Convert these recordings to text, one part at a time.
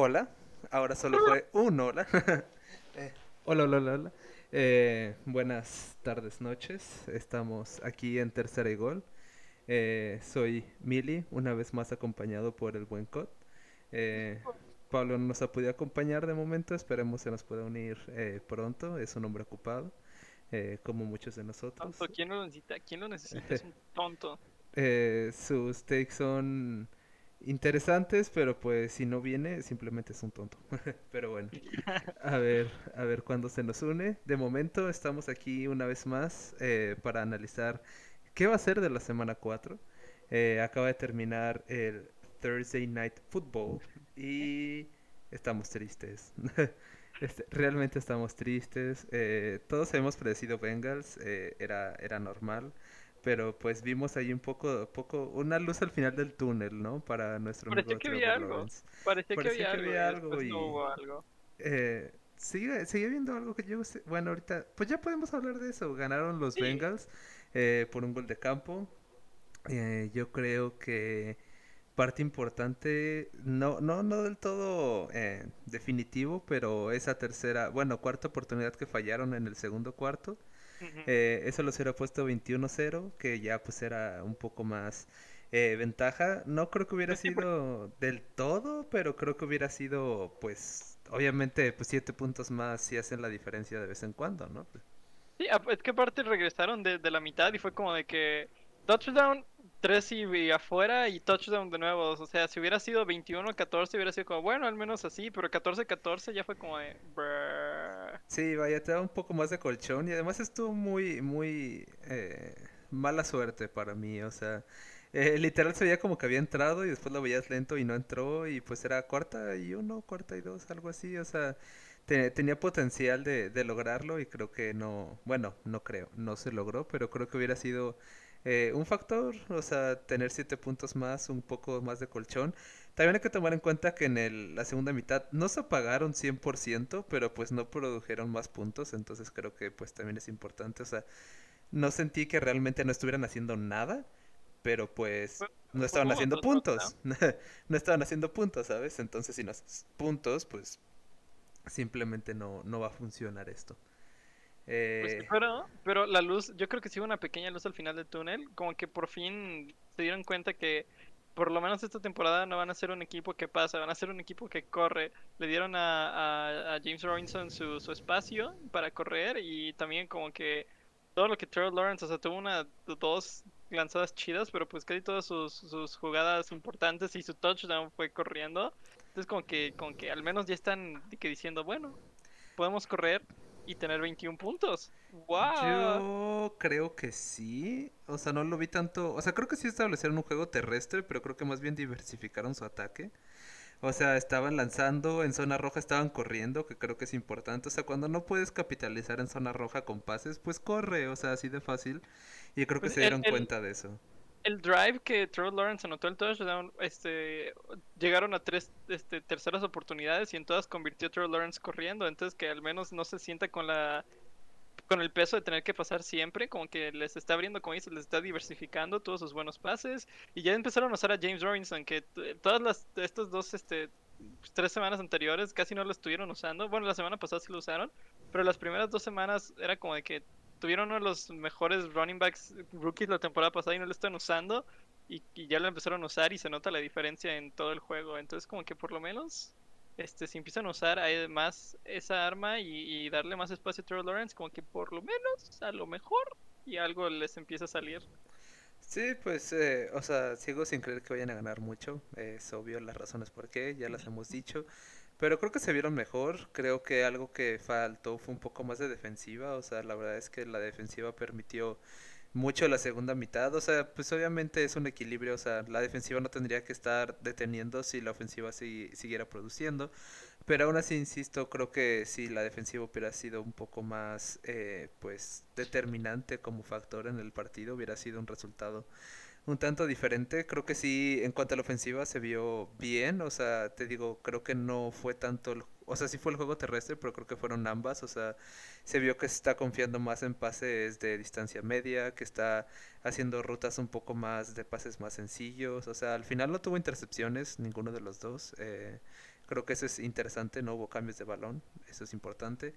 hola. Ahora solo fue un hola. Eh, hola, hola, hola, hola. Eh, buenas tardes, noches. Estamos aquí en Tercera y Gol. Eh, soy Mili, una vez más acompañado por el buen Cot. Eh, Pablo no nos ha podido acompañar de momento, esperemos se nos pueda unir eh, pronto. Es un hombre ocupado, eh, como muchos de nosotros. Tonto, ¿quién lo necesita? ¿Quién lo necesita? Es un tonto. Eh, sus takes son interesantes, pero pues si no viene, simplemente es un tonto. pero bueno, a ver, a ver cuándo se nos une. De momento estamos aquí una vez más eh, para analizar qué va a ser de la semana 4. Eh, acaba de terminar el Thursday Night Football y estamos tristes. Este, realmente estamos tristes. Eh, todos hemos predecido Bengals, eh, era, era normal. Pero pues vimos ahí un poco, poco, una luz al final del túnel, ¿no? Para nuestro Parecía amigo que había algo. Parecía que había que algo. había algo y- no hubo algo. Eh, sigue, sigue viendo algo que yo Bueno, ahorita, pues ya podemos hablar de eso. Ganaron los Sí. Bengals eh, por un gol de campo. Eh, yo creo que parte importante, no, no, no del todo eh, definitivo, pero esa tercera, bueno, cuarta oportunidad que fallaron en el segundo cuarto. Eh, eso los hubiera puesto 21-0, que ya pues era un poco más eh, ventaja. No creo que hubiera Pues sí, sido del todo, pero creo que hubiera sido pues obviamente pues siete puntos más si hacen la diferencia de vez en cuando, ¿no? Sí, ap- es que aparte regresaron de, de la mitad y fue como de que touchdown, 3 y, y afuera y touchdown de nuevo. O sea, si hubiera sido 21-14 hubiera sido como, bueno, al menos así, pero 14-14 ya fue como de... Sí, vaya, te da un poco más de colchón y además estuvo muy, muy eh, mala suerte para mí, o sea, eh, literal se veía como que había entrado y después lo veías lento y no entró y pues era cuarta y uno, cuarta y dos, algo así, o sea, te- tenía potencial de, de lograrlo y creo que no, bueno, no creo, no se logró, pero creo que hubiera sido eh, un factor, o sea, tener siete puntos más, un poco más de colchón. También hay que tomar en cuenta que en el- la segunda mitad no se apagaron 100%, pero pues no produjeron más puntos, entonces creo que pues también es importante, o sea, no sentí que realmente no estuvieran haciendo nada, pero pues no estaban haciendo puntos, no estaban haciendo puntos, ¿sabes? Entonces si no haces puntos, pues simplemente no, no va a funcionar esto. Pues Eh, pero, pero la luz, yo creo que sí hubo una pequeña luz al final del túnel, como que por fin se dieron cuenta que por lo menos esta temporada no van a ser un equipo que pasa, van a ser un equipo que corre. Le dieron a, James Robinson su, su espacio para correr y también como que todo lo que Trevor Lawrence, o sea, tuvo una, dos lanzadas chidas, pero pues casi todas sus, sus jugadas importantes y su touchdown fue corriendo. Entonces como que, como que al menos ya están diciendo, bueno, podemos correr y tener 21 puntos. ¡Wow! Yo creo que sí. O sea, no lo vi tanto. O sea, creo que sí establecieron un juego terrestre, pero creo que más bien diversificaron su ataque. O sea, estaban lanzando, en zona roja estaban corriendo, que creo que es importante. O sea, cuando no puedes capitalizar en zona roja con pases, pues corre, o sea, así de fácil. Y creo que Pues se dieron el- cuenta de eso. El drive que Trevor Lawrence anotó el touchdown, este, llegaron a tres este, terceras oportunidades y en todas convirtió Trevor Lawrence corriendo, entonces que al menos no se sienta con la con el peso de tener que pasar siempre, como que les está abriendo, como dices, les está diversificando todos sus buenos pases y ya empezaron a usar a James Robinson, que todas las estas dos este tres semanas anteriores casi no lo estuvieron usando. Bueno, la semana pasada sí lo usaron, pero las primeras dos semanas era como de que tuvieron uno de los mejores running backs rookies la temporada pasada y no lo están usando y, y ya lo empezaron a usar y se nota la diferencia en todo el juego. Entonces como que por lo menos este si empiezan a usar ahí más esa arma y, y darle más espacio a Trevor Lawrence, como que por lo menos a lo mejor y algo les empieza a salir. Sí, pues, eh, o sea, sigo sin creer que vayan a ganar mucho. Es obvio las razones por qué, ya las hemos dicho. Pero creo que se vieron mejor. Creo que algo que faltó fue un poco más de defensiva. O sea, la verdad es que la defensiva permitió mucho la segunda mitad. O sea, pues obviamente es un equilibrio. O sea, la defensiva no tendría que estar deteniendo si la ofensiva si- siguiera produciendo. Pero aún así, insisto, creo que si la defensiva hubiera sido un poco más, eh, pues, determinante como factor en el partido, hubiera sido un resultado un tanto diferente. Creo que sí, en cuanto a la ofensiva, se vio bien. O sea, te digo, creo que no fue tanto, el- o sea, sí fue el juego terrestre, pero creo que fueron ambas. O sea, se vio que se está confiando más en pases de distancia media, que está haciendo rutas un poco más de pases más sencillos. O sea, al final no tuvo intercepciones, ninguno de los dos. Eh, Creo que eso es interesante, no hubo cambios de balón, eso es importante.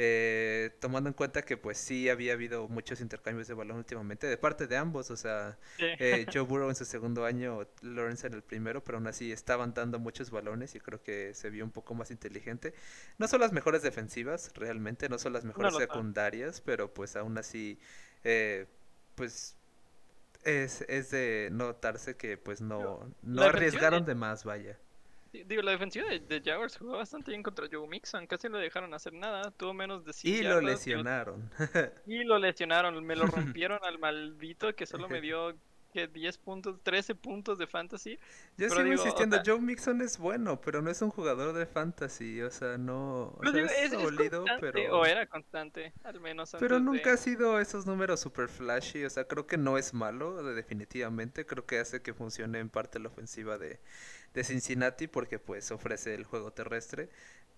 Eh, tomando en cuenta que pues sí había habido muchos intercambios de balón últimamente de parte de ambos, o sea, eh, Joe Burrow en su segundo año, Lawrence en el primero, pero aún así estaban dando muchos balones y creo que se vio un poco más inteligente. No son las mejores defensivas, realmente, no son las mejores secundarias, pero pues aún así, eh, pues es, es de notarse que pues no, no arriesgaron de más, vaya. Digo, la defensiva de, Jaguars jugó bastante bien contra Joe Mixon. Casi no le dejaron hacer nada. Tuvo menos de 100 Y lo lesionaron. y lo lesionaron. Me lo rompieron al maldito que solo me dio que 10 puntos, 13 puntos de fantasy. Yo sigo insistiendo, Joe Mixon es bueno, pero no es un jugador de fantasy, o sea, no... O sea, es, sólido, pero... O era constante, al menos. Pero nunca ha sido esos números super flashy, o sea, creo que no es malo, definitivamente, creo que hace que funcione en parte la ofensiva de, de Cincinnati porque pues ofrece el juego terrestre.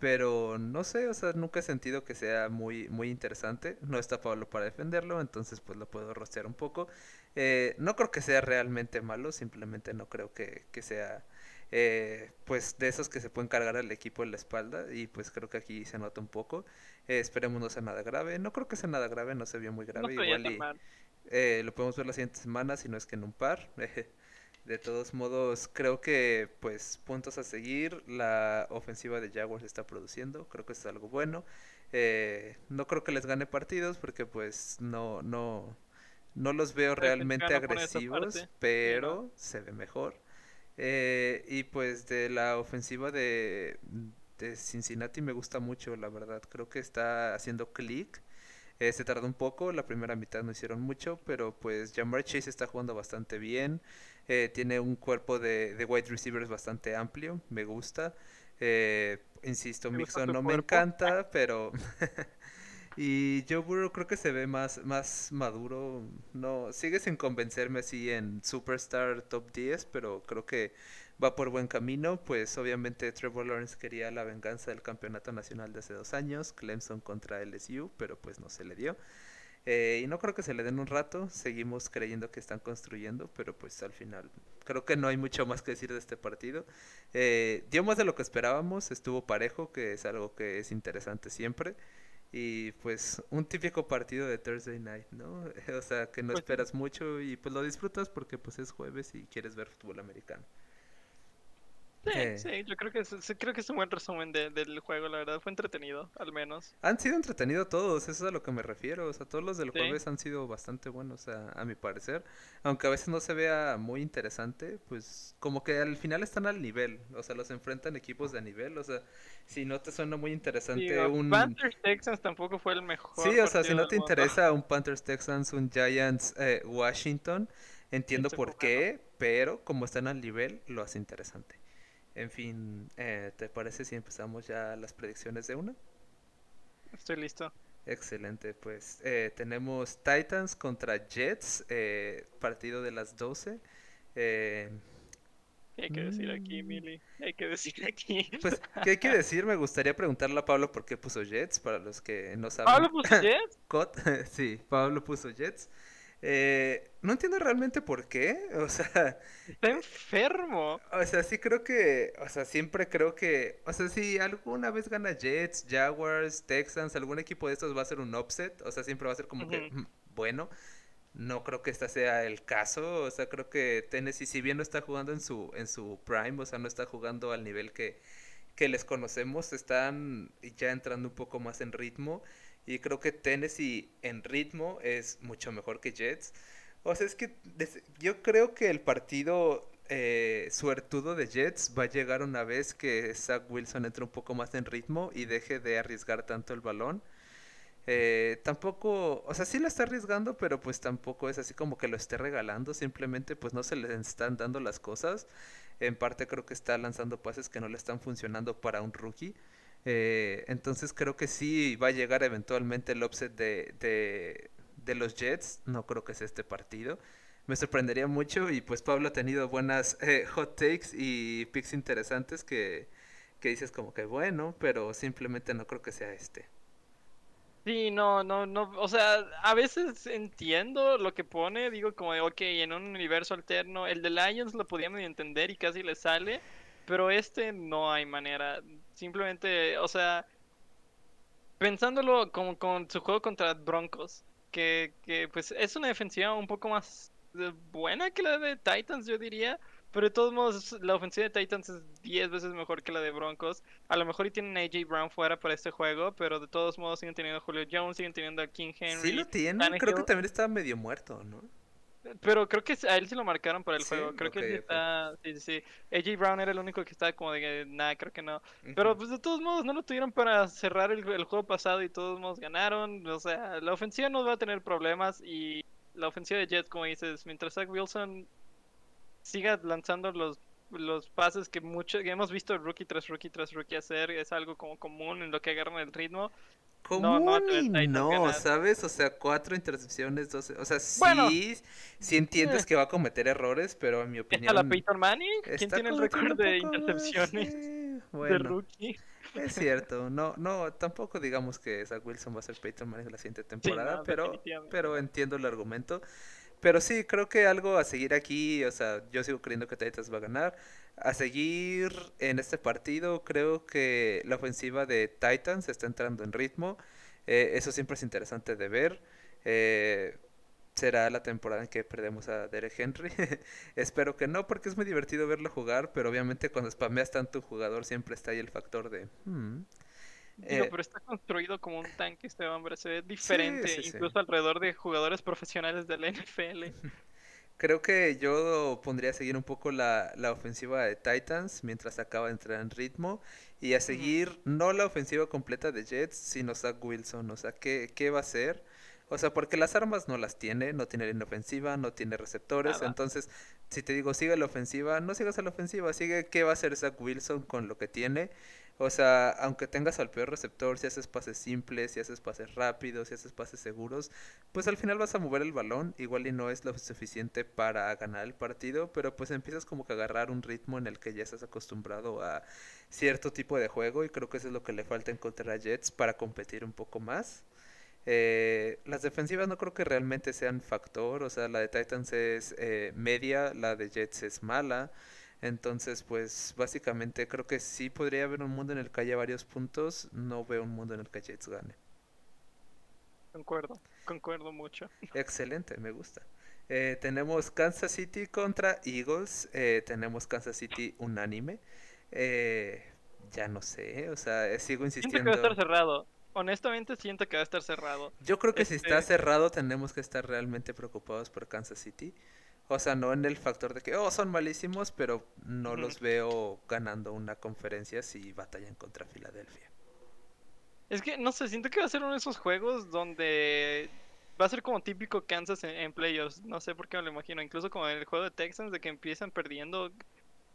Pero no sé, o sea, nunca he sentido que sea muy, muy interesante. No está Pablo para defenderlo, entonces pues lo puedo rostear un poco. Eh, no creo que sea realmente malo, simplemente no creo que, sea eh, pues de esos que se pueden cargar al equipo en la espalda y pues creo que aquí se nota un poco. Eh, esperemos no sea nada grave. No creo que sea nada grave, no se vio muy grave. Igual y, lo podemos ver la siguiente semana, si no es que en un par. De todos modos, creo que pues puntos a seguir. La ofensiva de Jaguars está produciendo, creo que es algo bueno. Eh, no creo que les gane partidos porque pues no, no, no los veo realmente agresivos, pero se ve mejor. Eh, y pues de la ofensiva de, de Cincinnati me gusta mucho, la verdad. Creo que está haciendo clic. Eh, se tardó un poco, la primera mitad no hicieron mucho, pero pues Jamar Chase está jugando bastante bien. Eh, tiene un cuerpo de, de, wide receivers bastante amplio, me gusta. Eh, insisto, Mixon no me encanta, pero... y Joe Burrow creo que se ve más, más maduro. No, sigue sin convencerme así en Superstar Top 10, pero creo que va por buen camino. Pues obviamente Trevor Lawrence quería la venganza del campeonato nacional de hace dos años, Clemson contra LSU, pero pues no se le dio. Eh, y no creo que se le den un rato, seguimos creyendo que están construyendo, pero pues al final creo que no hay mucho más que decir de este partido. Eh, dio más de lo que esperábamos, estuvo parejo, que es algo que es interesante siempre. Y pues un típico partido de Thursday Night, ¿no? o sea, que no pues esperas mucho y pues lo disfrutas porque pues es jueves y quieres ver fútbol americano. Sí, sí, yo creo que es, creo que es un buen resumen del juego, la verdad, fue entretenido, al menos. Han sido entretenidos todos, eso es a lo que me refiero, o sea, todos los del jueves han sido bastante buenos, a, a mi parecer, aunque a veces no se vea muy interesante, pues como que al final están al nivel, o sea, los enfrentan equipos de nivel, o sea, si no te suena muy interesante un... Panthers Texans tampoco fue el mejor. Sí, o sea, si no te interesa un Panthers Texans, un Giants eh, Washington, entiendo por qué, pero como están al nivel, lo hace interesante. En fin, eh, ¿te parece si empezamos ya las predicciones de una? Estoy listo. Excelente, pues eh, tenemos Titans contra Jets, eh, partido de las 12. ¿Qué hay que decir aquí, mm. Mili? ¿Qué hay que decir aquí? Pues, ¿qué hay que decir? Me gustaría preguntarle a Pablo por qué puso Jets, para los que no saben. ¿Pablo puso Jets? sí, Pablo puso Jets. Eh, no entiendo realmente por qué, o sea... Está enfermo. O sea, sí creo que, o sea, siempre creo que, o sea, si alguna vez gana Jets, Jaguars, Texans, algún equipo de estos va a ser un upset, o sea, siempre va a ser como que, mm, bueno, no creo que este sea el caso, o sea, creo que Tennessee, si bien no está jugando en su, en su prime, o sea, no está jugando al nivel que, que les conocemos, están ya entrando un poco más en ritmo. Y creo que Tennessee en ritmo es mucho mejor que Jets. O sea, es que yo creo que el partido eh, suertudo de Jets va a llegar una vez que Zach Wilson entre un poco más en ritmo y deje de arriesgar tanto el balón. Eh, tampoco, o sea, sí lo está arriesgando, pero pues tampoco es así como que lo esté regalando, simplemente pues no se le están dando las cosas. En parte creo que está lanzando pases que no le están funcionando para un rookie. Eh, entonces creo que sí va a llegar eventualmente el upset de, de, los Jets. No creo que sea este partido. Me sorprendería mucho y pues Pablo ha tenido buenas eh, hot takes y picks interesantes que, que dices como que bueno, pero simplemente no creo que sea este. Sí, no, no, no, o sea, a veces entiendo lo que pone, digo como de, ok, en un universo alterno, el de Lions lo podíamos entender y casi le sale, pero este no hay manera. Simplemente, o sea, pensándolo como con su juego contra Broncos, que, que pues es una defensiva un poco más buena que la de Titans, yo diría. Pero de todos modos, la ofensiva de Titans es 10 veces mejor que la de Broncos. A lo mejor y tienen a AJ Brown fuera para este juego, pero de todos modos siguen teniendo a Julio Jones, siguen teniendo a King Henry. Sí lo tienen, creo que también estaba medio muerto, ¿no? Pero creo que a él se lo marcaron para el juego. Creo que está. Sí, sí, sí. AJ Brown era el único que estaba como de nada, creo que no. Pero pues de todos modos no lo tuvieron para cerrar el, el, juego pasado y de todos modos ganaron. O sea, la ofensiva no va a tener problemas y la ofensiva de Jets, como dices, mientras Zach Wilson siga lanzando los, los pases que mucho que hemos visto rookie tras rookie tras rookie hacer, es algo como común en lo que agarran el ritmo. Común no, no, ¿sabes? O sea, cuatro intercepciones, doce... O sea, sí, sí entiendes eh. que va a cometer errores, pero en mi opinión... ¿Está la Peyton Manning? ¿Quién tiene el récord de intercepciones de rookie? Es cierto, no, no, tampoco digamos que Zach Wilson va a ser Peyton Manning la siguiente temporada, pero, pero entiendo el argumento. Pero sí, creo que algo a seguir aquí, o sea, yo sigo creyendo que Titans va a ganar. A seguir en este partido, creo que la ofensiva de Titans está entrando en ritmo. Eh, eso siempre es interesante de ver. Eh, será la temporada en que perdemos a Derek Henry. Espero que no, porque es muy divertido verlo jugar, pero obviamente cuando spameas tanto un jugador siempre está ahí el factor de... Hmm, Digo, eh, pero está construido como un tanque este hombre, se ve diferente, incluso alrededor de jugadores profesionales del NFL. Creo que yo pondría a seguir un poco la, la, ofensiva de Titans mientras acaba de entrar en ritmo y a seguir no la ofensiva completa de Jets, sino Zach Wilson, o sea, ¿qué, qué va a hacer? O sea, porque las armas no las tiene, no tiene línea ofensiva, no tiene receptores. Entonces, si te digo, sigue la ofensiva, no sigas a la ofensiva, sigue qué va a hacer Zach Wilson con lo que tiene. O sea, aunque tengas al peor receptor, si haces pases simples, si haces pases rápidos, si haces pases seguros, pues al final vas a mover el balón, igual y no es lo suficiente para ganar el partido, pero pues empiezas como que a agarrar un ritmo en el que ya estás acostumbrado a cierto tipo de juego y creo que eso es lo que le falta encontrar a Jets para competir un poco más. Eh, las defensivas no creo que realmente sean factor, o sea, la de Titans es eh, media, la de Jets es mala. Entonces, pues básicamente creo que sí podría haber un mundo en el que haya varios puntos. No veo un mundo en el que Jets gane. Concuerdo, concuerdo mucho. Excelente, me gusta. Eh, tenemos Kansas City contra Eagles. Eh, tenemos Kansas City unánime. Eh, ya no sé, o sea, sigo insistiendo. Siento que va a estar cerrado. Honestamente siento que va a estar cerrado. Yo creo que si está este cerrado tenemos que estar realmente preocupados por Kansas City. O sea, no en el factor de que, oh, son malísimos, pero no los veo ganando una conferencia si batallan contra Filadelfia. Es que, no sé, siento que va a ser uno de esos juegos donde va a ser como típico Kansas en, playoffs. No sé por qué me lo imagino. Incluso como en el juego de Texans, de que empiezan perdiendo,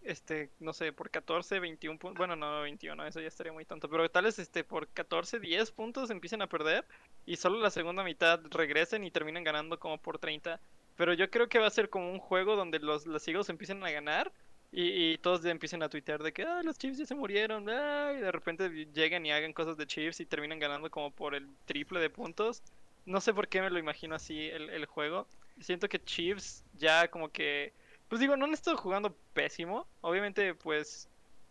este, no sé, por 14, 21 puntos. Bueno, no, 21, eso ya estaría muy tonto. Pero tal vez este, por 14, 10 puntos empiecen a perder y solo la segunda mitad regresen y terminen ganando como por 30. Pero yo creo que va a ser como un juego donde los, los Eagles empiecen a ganar y, y todos empiecen a tuitear de que ah, los Chiefs ya se murieron. Ah", y de repente lleguen y hagan cosas de Chiefs y terminan ganando como por el triple de puntos. No sé por qué me lo imagino así el, el juego. Siento que Chiefs ya como que... Pues digo, no han estado jugando pésimo. Obviamente, pues...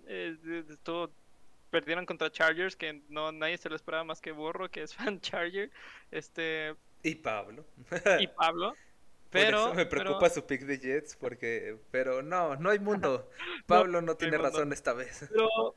Eh, todo perdieron contra Chargers, que no nadie se lo esperaba más que Burro, que es fan Charger. Este... Y Pablo. y Pablo. Pero, me preocupa su pick de Jets porque, pero no, no hay mundo. Pablo no, tiene razón esta vez. Pero,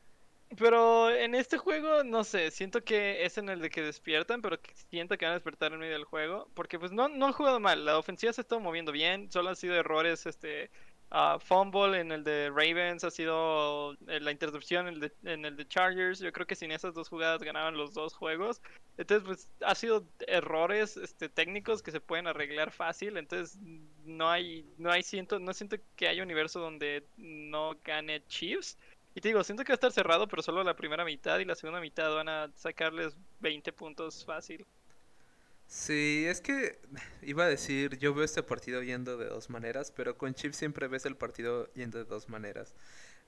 pero en este juego, no sé, siento que es en el de que despiertan, pero siento que van a despertar en medio del juego, porque pues no, no han jugado mal, la ofensiva se está moviendo bien, solo han sido errores, este, Uh, fumble en el de Ravens ha sido eh, la intercepción en el, de, en el de Chargers. Yo creo que sin esas dos jugadas ganaban los dos juegos. Entonces, pues ha sido errores este, técnicos que se pueden arreglar fácil. Entonces, no hay, no hay siento, no siento que haya un universo donde no gane Chiefs. Y te digo, siento que va a estar cerrado, pero solo la primera mitad y la segunda mitad van a sacarles 20 puntos fácil. Sí, es que iba a decir, yo veo este partido yendo de dos maneras, pero con Chiefs siempre ves el partido yendo de dos maneras.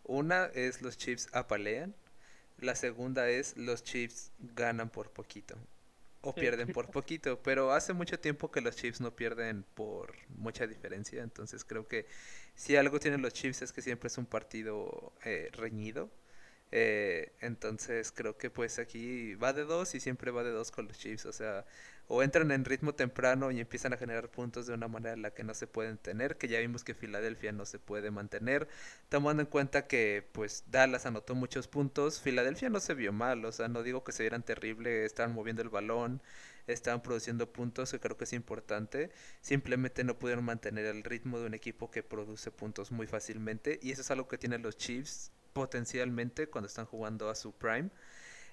Una es los Chiefs apalean, la segunda es los Chiefs ganan por poquito o pierden por poquito, pero hace mucho tiempo que los Chiefs no pierden por mucha diferencia. Entonces creo que si algo tienen los Chiefs es que siempre es un partido eh, reñido. Eh, entonces creo que pues aquí va de dos y siempre va de dos con los Chiefs. O sea, o entran en ritmo temprano y empiezan a generar puntos de una manera en la que no se pueden tener, que ya vimos que Filadelfia no se puede mantener, tomando en cuenta que pues Dallas anotó muchos puntos, Filadelfia no se vio mal, o sea, no digo que se vieran terrible, estaban moviendo el balón, estaban produciendo puntos, que creo que es importante, simplemente no pudieron mantener el ritmo de un equipo que produce puntos muy fácilmente y eso es algo que tienen los Chiefs potencialmente cuando están jugando a su prime.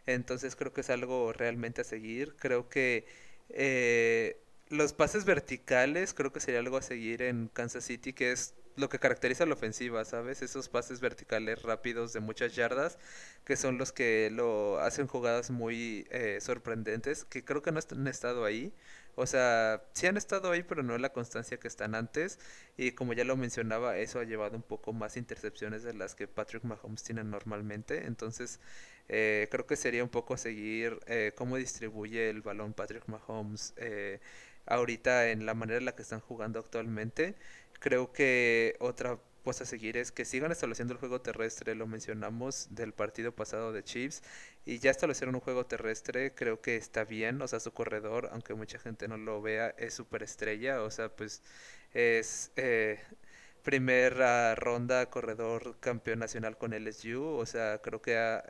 Entonces creo que es algo realmente a seguir. Creo que eh, los pases verticales creo que sería algo a seguir en Kansas City, que es lo que caracteriza la ofensiva, ¿sabes? Esos pases verticales rápidos de muchas yardas, que son los que lo hacen jugadas muy eh, sorprendentes, que creo que no han estado ahí. O sea, sí han estado ahí, pero no en la constancia que están antes. Y como ya lo mencionaba, eso ha llevado un poco más intercepciones de las que Patrick Mahomes tiene normalmente. Entonces, eh, creo que sería un poco seguir eh, cómo distribuye el balón Patrick Mahomes eh, ahorita en la manera en la que están jugando actualmente. Creo que otra cosa a seguir es que sigan estableciendo el juego terrestre, lo mencionamos del partido pasado de Chiefs, y ya establecieron un juego terrestre, creo que está bien, o sea, su corredor, aunque mucha gente no lo vea, es súper estrella, o sea, pues es primera ronda corredor campeón nacional con LSU, o sea, creo que ha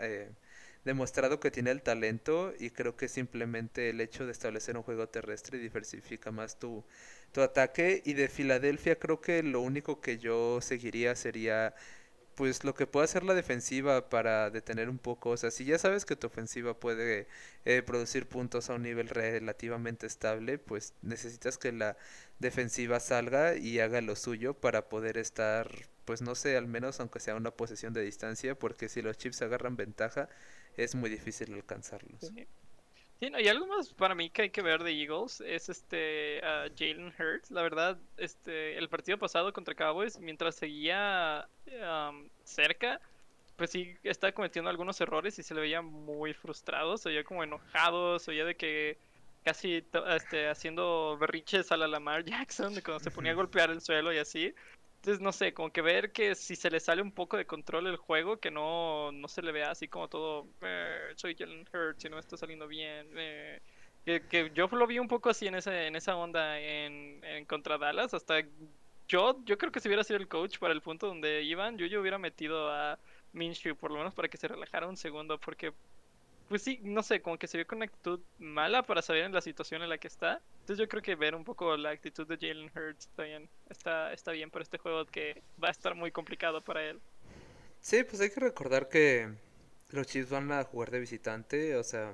demostrado que tiene el talento y creo que simplemente el hecho de establecer un juego terrestre diversifica más tu, tu ataque. Y de Filadelfia creo que lo único que yo seguiría sería pues lo que puede hacer la defensiva para detener un poco, o sea, si ya sabes que tu ofensiva puede eh, producir puntos a un nivel relativamente estable, pues necesitas que la defensiva salga y haga lo suyo para poder estar, pues no sé, al menos aunque sea una posesión de distancia, porque si los Chiefs agarran ventaja, es muy difícil alcanzarlos. Sí. no, y algo más para mí que hay que ver de Eagles es este Jalen Hurts. La verdad, este el partido pasado contra Cowboys, mientras seguía cerca, pues sí estaba cometiendo algunos errores y se le veía muy frustrado, se veía como enojado, se veía de que casi este, haciendo berriches a la Lamar Jackson, de cuando se ponía a golpear el suelo y así. Entonces, no sé, como que ver que si se le sale un poco de control el juego, que no, no se le vea así como todo, eh, soy Jalen Hurts y no está saliendo bien. Eh, que, yo lo vi un poco así en, ese, en esa onda en, en contra Dallas. Hasta yo, yo creo que si hubiera sido el coach para el punto donde iban, yo, yo hubiera metido a Minshew por lo menos para que se relajara un segundo, porque pues sí, no sé, como que se vio con una actitud mala para saber en la situación en la que está. Entonces yo creo que ver un poco la actitud de Jalen Hurts bien, está, está bien por este juego que va a estar muy complicado para él. Sí, pues hay que recordar que los Chiefs van a jugar de visitante, o sea,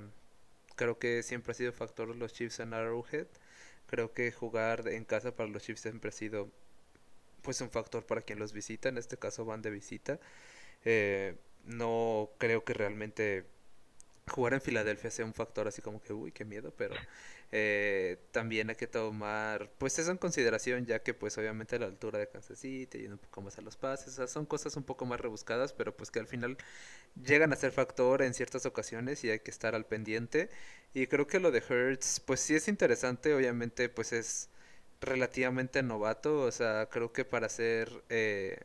creo que siempre ha sido factor los Chiefs en Arrowhead. Creo que jugar en casa para los Chiefs siempre ha sido pues un factor para quien los visita, en este caso van de visita. Eh, no creo que realmente jugar en Filadelfia sea un factor así como que, uy, qué miedo, pero eh, también hay que tomar, pues eso en consideración, ya que pues obviamente la altura de Kansas City, yendo un poco más a los pases, son cosas un poco más rebuscadas, pero pues que al final llegan a ser factor en ciertas ocasiones y hay que estar al pendiente. Y creo que lo de Hertz, pues sí es interesante, obviamente pues es relativamente novato, o sea, creo que para ser... Eh,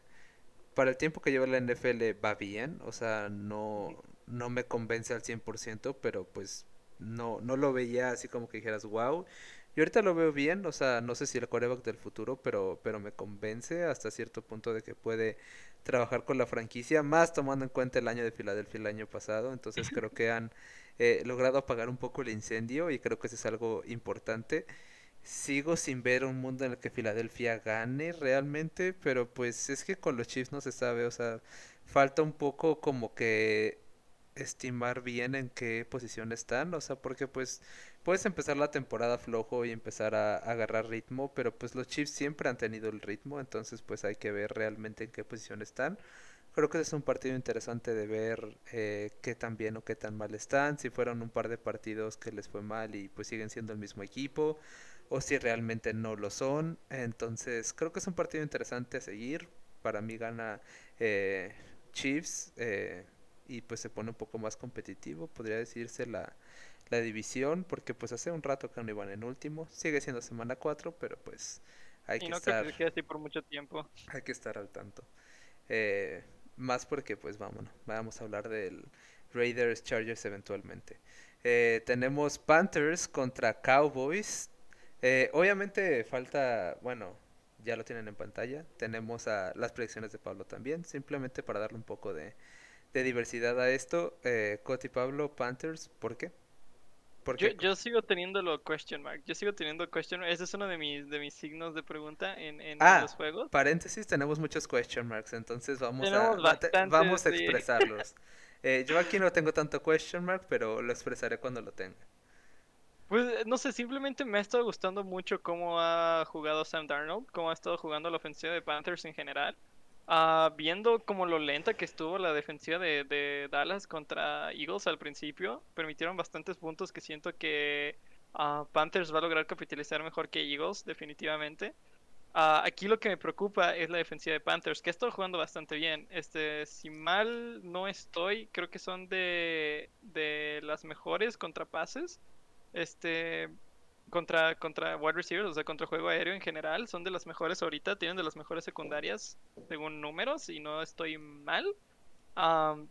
para el tiempo que lleva la NFL va bien, o sea, no, no me convence al 100%, pero pues no, no lo veía así como que dijeras, wow. Y ahorita lo veo bien, o sea, no sé si el coreback del futuro, pero, pero me convence hasta cierto punto de que puede trabajar con la franquicia, más tomando en cuenta el año de Filadelfia el año pasado. Entonces creo que han eh, logrado apagar un poco el incendio y creo que eso es algo importante. Sigo sin ver un mundo en el que Filadelfia gane realmente, pero pues es que con los Chiefs no se sabe, o sea, falta un poco como que estimar bien en qué posición están, o sea, porque pues puedes empezar la temporada flojo y empezar a, agarrar ritmo, pero pues los Chiefs siempre han tenido el ritmo, entonces pues hay que ver realmente en qué posición están. Creo que es un partido interesante de ver eh, qué tan bien o qué tan mal están, si fueron un par de partidos que les fue mal y pues siguen siendo el mismo equipo, o si realmente no lo son. Entonces creo que es un partido interesante a seguir. Para mí gana eh, Chiefs. Eh, y pues se pone un poco más competitivo, podría decirse la, división, porque pues hace un rato que no iban en último, sigue siendo semana 4, pero pues hay y que no estar, creo que se quede así por mucho tiempo. hay que estar al tanto. Eh, más porque, pues vámonos, vamos a hablar del Raiders Chargers eventualmente. Eh, tenemos Panthers contra Cowboys. Eh, obviamente falta, bueno, ya lo tienen en pantalla. Tenemos a las predicciones de Pablo también, simplemente para darle un poco de, de diversidad a esto. Eh, Coti Pablo, Panthers, ¿por qué? ¿Por qué? yo sigo teniéndolo question mark. Yo sigo teniendo question mark. Ese es uno de mis, de mis signos de pregunta en, en Ah, los juegos. paréntesis, tenemos muchos question marks, entonces vamos a, Tenemos bastantes, vamos a sí. expresarlos. Eh, yo aquí no tengo tanto question mark, pero lo expresaré cuando lo tenga. Pues no sé, simplemente me ha estado gustando mucho cómo ha jugado Sam Darnold, cómo ha estado jugando la ofensiva de Panthers en general. Ah, viendo como lo lenta que estuvo la defensiva de, de Dallas contra Eagles al principio, permitieron bastantes puntos que siento que ah, Panthers va a lograr capitalizar mejor que Eagles, definitivamente. Ah, aquí lo que me preocupa es la defensiva de Panthers, que ha estado jugando bastante bien. Este, si mal no estoy, creo que son de, de las mejores contra pases. Este, contra, contra wide receivers, o sea, contra juego aéreo en general, son de las mejores ahorita, tienen de las mejores secundarias según números, y no estoy mal. Am,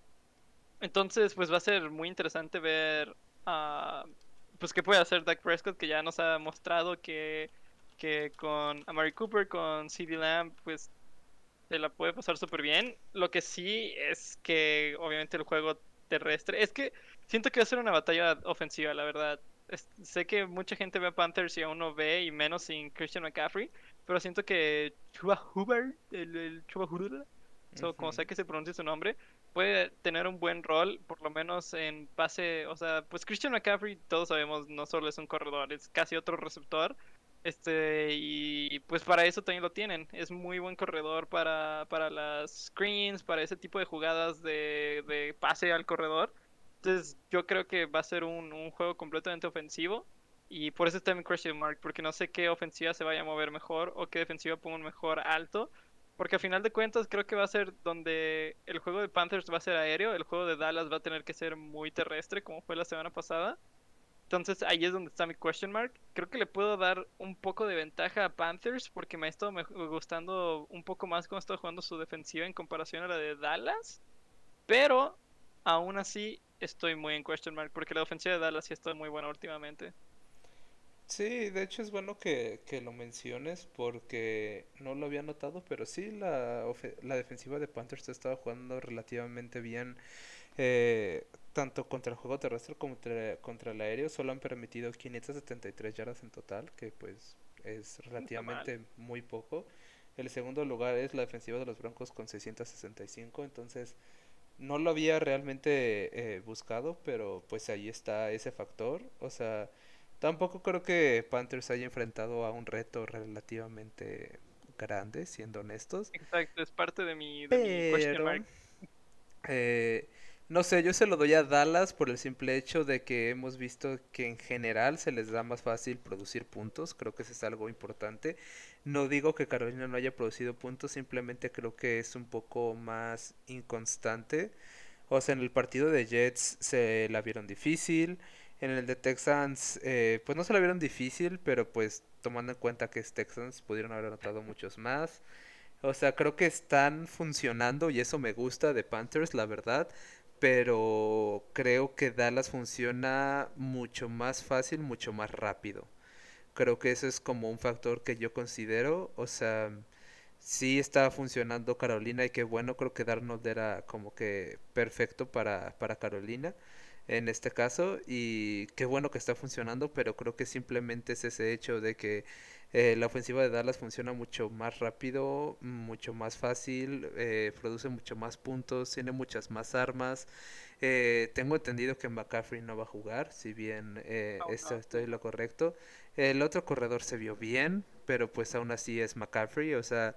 entonces, pues va a ser muy interesante ver ah, pues qué puede hacer Dak Prescott, que ya nos ha mostrado que, que con Amari Cooper, con CD Lamb, pues se la puede pasar súper bien. Lo que sí es que obviamente el juego terrestre, es que siento que va a ser una batalla ofensiva, la verdad. Es- sé que mucha gente ve a Panthers y aún no ve, y menos sin Christian McCaffrey, pero siento que Chuba Hubbard, el, el Chuba so, como sea que se pronuncie su nombre, puede tener un buen rol, por lo menos en pase, o sea, pues Christian McCaffrey, todos sabemos, no solo es un corredor, es casi otro receptor, este, y pues para eso también lo tienen, es muy buen corredor para, para las screens, para ese tipo de jugadas de, de pase al corredor, entonces yo creo que va a ser un, un juego completamente ofensivo, y por eso está mi question mark, porque no sé qué ofensiva se vaya a mover mejor, o qué defensiva ponga un mejor alto, porque a final de cuentas creo que va a ser donde el juego de Panthers va a ser aéreo, el juego de Dallas va a tener que ser muy terrestre como fue la semana pasada. Entonces ahí es donde está mi question mark. Creo que le puedo dar un poco de ventaja a Panthers porque me ha estado gustando un poco más cómo está jugando su defensiva en comparación a la de Dallas. Pero aún así estoy muy en question mark porque la ofensiva de Dallas sí está muy buena últimamente. Sí, de hecho es bueno que, que lo menciones porque no lo había notado, pero sí la, la defensiva de Panthers ha estado jugando relativamente bien, eh, tanto contra el juego terrestre como contra, contra el aéreo. Solo han permitido 573 yardas en total, que pues es relativamente muy poco. El segundo lugar es la defensiva de los Broncos con 665, entonces no lo había realmente eh, buscado, pero pues ahí está ese factor. O sea, tampoco creo que Panthers haya enfrentado a un reto relativamente grande, siendo honestos. Exacto, es parte de mi, de mi question mark. eh, no sé, yo se lo doy a Dallas por el simple hecho de que hemos visto que en general se les da más fácil producir puntos. Creo que eso es algo importante. No digo que Carolina no haya producido puntos, simplemente creo que es un poco más inconstante. O sea, en el partido de Jets se la vieron difícil. En el de Texans, eh, pues no se la vieron difícil, pero pues tomando en cuenta que es Texans, pudieron haber anotado muchos más. O sea, creo que están funcionando y eso me gusta de Panthers, la verdad. Pero creo que Dallas funciona mucho más fácil, mucho más rápido. Creo que eso es como un factor que yo considero. O sea, sí está funcionando Carolina y qué bueno, creo que Darnold era como que perfecto para, para Carolina en este caso y qué bueno que está funcionando, pero creo que simplemente es ese hecho de que eh, la ofensiva de Dallas funciona mucho más rápido, mucho más fácil, eh, produce mucho más puntos, tiene muchas más armas. Eh, tengo entendido que McCaffrey no va a jugar, si bien eh, esto no. estoy lo correcto. El otro corredor se vio bien, pero pues aún así es McCaffrey, o sea,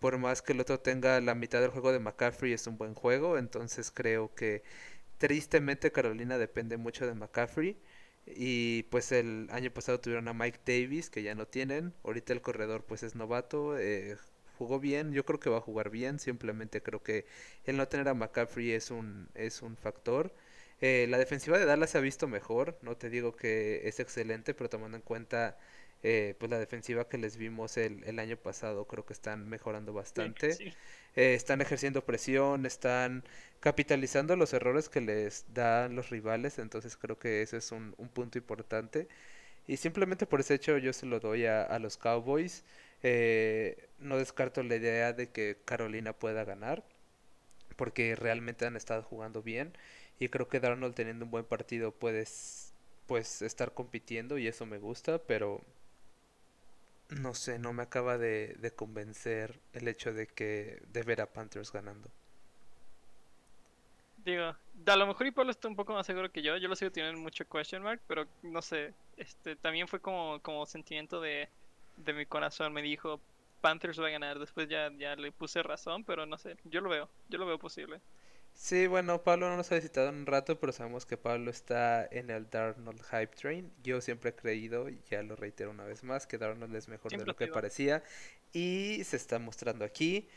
por más que el otro tenga la mitad del juego de McCaffrey, es un buen juego, entonces creo que tristemente Carolina depende mucho de McCaffrey. Y pues el año pasado tuvieron a Mike Davis, que ya no tienen. Ahorita el corredor pues es novato, eh, jugó bien, yo creo que va a jugar bien, simplemente creo que el no tener a McCaffrey es un, es un factor. Eh, la defensiva de Dallas se ha visto mejor, no te digo que es excelente, pero tomando en cuenta eh, pues la defensiva que les vimos el, el, año pasado creo que están mejorando bastante. Eh, están ejerciendo presión, están capitalizando los errores que les dan los rivales, entonces creo que ese es un, un punto importante. Y simplemente por ese hecho yo se lo doy a, a los Cowboys. Eh, no descarto la idea de que Carolina pueda ganar, porque realmente han estado jugando bien. Y creo que Darnold teniendo un buen partido puedes pues estar compitiendo y eso me gusta, pero no sé, no me acaba de, de convencer el hecho de que de ver a Panthers ganando. Digo, a lo mejor y está un poco más seguro que yo. Yo lo sigo teniendo mucho question mark, pero no sé. Este también fue como, como sentimiento de, de mi corazón. Me dijo Panthers va a ganar. Después ya, ya le puse razón, pero no sé. Yo lo veo. Yo lo veo posible. Sí, bueno, Pablo no nos ha visitado en un rato, pero sabemos que Pablo está en el Darnold Hype Train. Yo siempre he creído, y ya lo reitero una vez más, que Darnold es mejor de lo que parecía. Y se está mostrando aquí.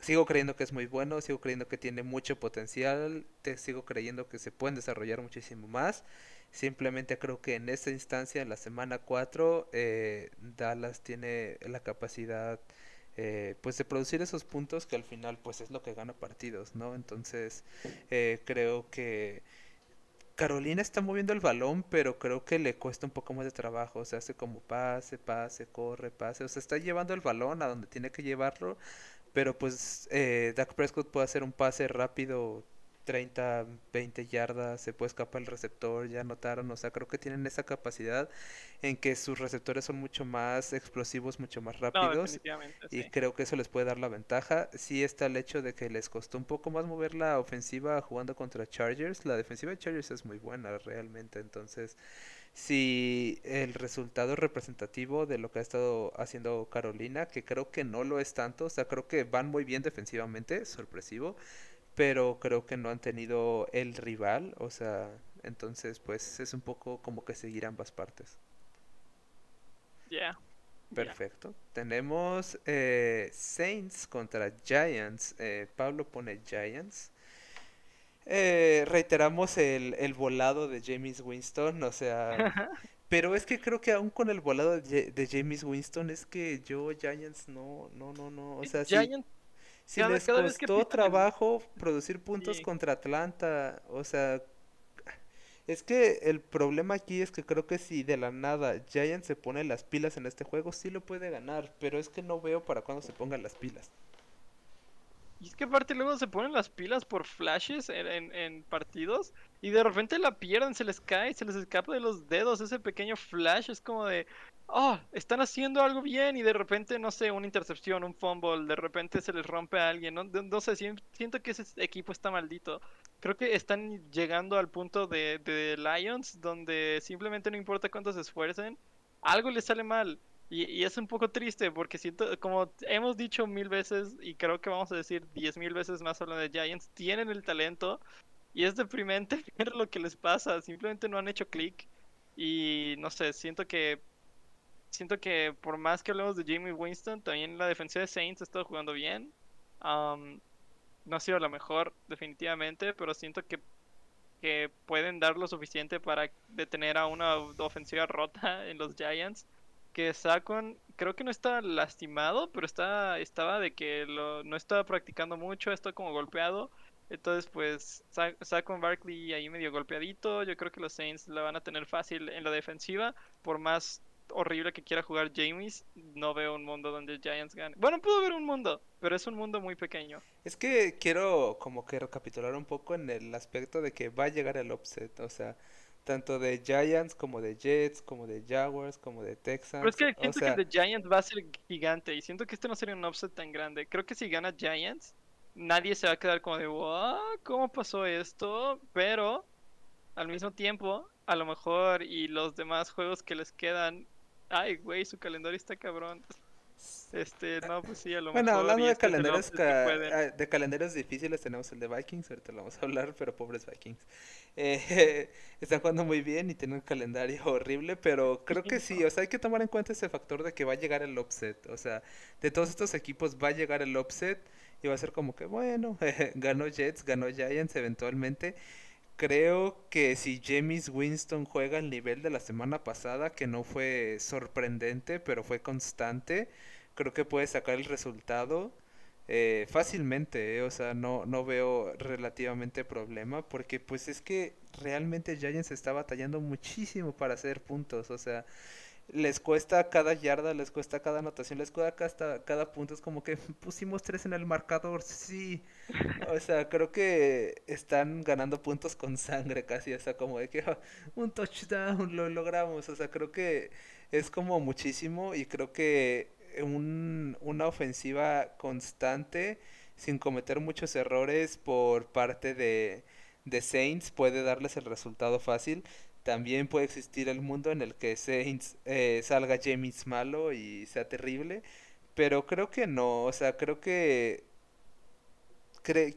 Sigo creyendo que es muy bueno, sigo creyendo que tiene mucho potencial, te sigo creyendo que se pueden desarrollar muchísimo más. Simplemente creo que en esta instancia, en la semana 4, eh, Dallas tiene la capacidad eh, pues de producir esos puntos que al final pues es lo que gana partidos, ¿no? Entonces eh, creo que Carolina está moviendo el balón, pero creo que le cuesta un poco más de trabajo. O sea, hace como pase, pase, corre, pase. O sea, está llevando el balón a donde tiene que llevarlo. Pero pues eh, Dak Prescott puede hacer un pase rápido 30, 20 yardas, se puede escapar el receptor, ya notaron, o sea, creo que tienen esa capacidad en que sus receptores son mucho más explosivos, mucho más rápidos y creo que eso les puede dar la ventaja. Sí está el hecho de que les costó un poco más mover la ofensiva jugando contra Chargers, la defensiva de Chargers es muy buena realmente, entonces si el resultado es representativo de lo que ha estado haciendo Carolina, que creo que no lo es tanto, o sea, creo que van muy bien defensivamente, sorpresivo, pero creo que no han tenido el rival, o sea, entonces pues es un poco como que seguir ambas partes. Ya. Perfecto. Tenemos eh, Saints contra Giants. Eh, Pablo pone Giants. Eh, reiteramos el, el, volado de James Winston, o sea, pero es que creo que aún con el volado de, de, James Winston es que yo Giants no, no, no, no, o sea, Giants, si les costó trabajo producir puntos contra Atlanta, o sea, es que el problema aquí es que creo que si de la nada Giants se pone las pilas en este juego, sí lo puede ganar, pero es que no veo para cuándo se pongan las pilas. Y es que aparte luego se ponen las pilas por flashes en, en, partidos y de repente la pierden, se les cae, se les escapa de los dedos ese pequeño flash. Es como de, oh, están haciendo algo bien y de repente, no sé, una intercepción, un fumble, de repente se les rompe a alguien. No, no sé, siento que ese equipo está maldito. Creo que están llegando al punto de, de Lions donde simplemente no importa cuánto se esfuercen, algo les sale mal. Y, es un poco triste porque siento, como hemos dicho mil veces y creo que vamos a decir diez mil veces más hablando de Giants, tienen el talento y es deprimente ver lo que les pasa, simplemente no han hecho clic y no sé, siento que siento que por más que hablemos de Jamie Winston, también la defensa de Saints ha estado jugando bien. no ha sido la mejor, definitivamente, pero siento que, que pueden dar lo suficiente para detener a una ofensiva rota en los Giants que Saquon creo que no está lastimado, pero está estaba de que lo, no estaba practicando mucho, está como golpeado. Entonces, pues Saquon Barkley ahí medio golpeadito. Yo creo que los Saints la van a tener fácil en la defensiva. Por más horrible que quiera jugar James, no veo un mundo donde Giants gane. Bueno, puedo ver un mundo, pero es un mundo muy pequeño. Es que quiero como que recapitular un poco en el aspecto de que va a llegar el upset. O sea, tanto de Giants como de Jets, como de Jaguars, como de Texans. Pero es que siento que de Giants va a ser gigante y siento que este no sería un offset tan grande. Creo que si gana Giants, nadie se va a quedar como de, wow, ¿cómo pasó esto? Pero al mismo tiempo, a lo mejor y los demás juegos que les quedan, ay, güey, su calendario está cabrón. Este, no, pues sí, a lo bueno, hablando de calendarios, ah, de calendarios difíciles, tenemos el de Vikings, ahorita lo vamos a hablar, pero pobres Vikings. Eh, están jugando muy bien y tienen un calendario horrible, pero creo que sí, o sea, hay que tomar en cuenta ese factor de que va a llegar el upset, o sea, de todos estos equipos va a llegar el upset y va a ser como que, bueno, ganó Jets, ganó Giants eventualmente. Creo que si James Winston juega al nivel de la semana pasada, que no fue sorprendente, pero fue constante, creo que puede sacar el resultado eh, fácilmente, eh, o sea, no, no veo relativamente problema, porque pues es que realmente Giants está batallando muchísimo para hacer puntos, o sea, les cuesta cada yarda, les cuesta cada anotación, les cuesta cada, cada punto. Es como que pusimos tres en el marcador, sí. O sea, creo que están ganando puntos con sangre casi. O sea, como de que ah, un touchdown lo logramos. O sea, creo que es como muchísimo y creo que un, una ofensiva constante, sin cometer muchos errores por parte de, de Saints, puede darles el resultado fácil también puede existir el mundo en el que Saints eh, salga James malo y sea terrible, pero creo que no, o sea, creo que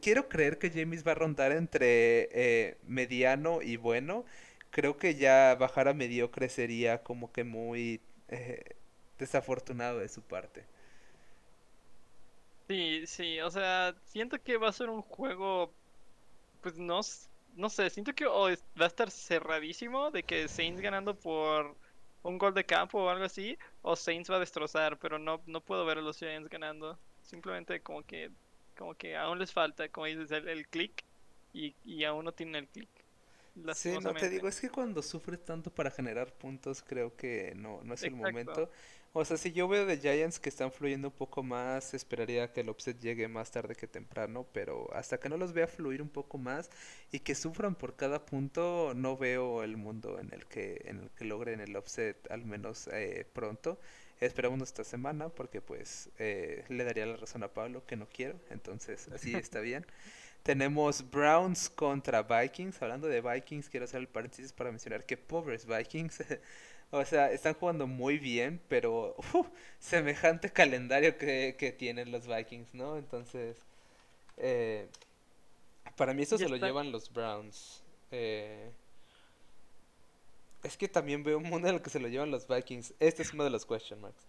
quiero creer que James va a rondar entre eh, mediano y bueno. Creo que ya bajar a mediocre sería como que muy eh, desafortunado de su parte. Sí, sí, o sea, siento que va a ser un juego, pues no, no sé, siento que va a estar cerradísimo de que Saints ganando por un gol de campo o algo así, o Saints va a destrozar, pero no, no puedo ver a los Giants ganando. Simplemente como que, como que aún les falta, como dices, el, el click y, y aún no tienen el click. Sí, no te digo, es que cuando sufres tanto para generar puntos, creo que no, no es el momento. O sea, si yo veo de Giants que están fluyendo un poco más, esperaría que el offset llegue más tarde que temprano, pero hasta que no los vea fluir un poco más y que sufran por cada punto, no veo el mundo en el que, en el que logren el offset al menos eh, pronto. Esperamos esta semana porque pues eh, le daría la razón a Pablo que no quiero, entonces así está bien. Tenemos Browns contra Vikings. Hablando de Vikings, quiero hacer el paréntesis para mencionar que pobres Vikings. o sea, están jugando muy bien, pero semejante calendario que, que, tienen los Vikings, ¿no? Entonces, eh, para mí eso se lo llevan los Browns. Eh, es que también veo un mundo en el que se lo llevan los Vikings. Este es uno de los question marks.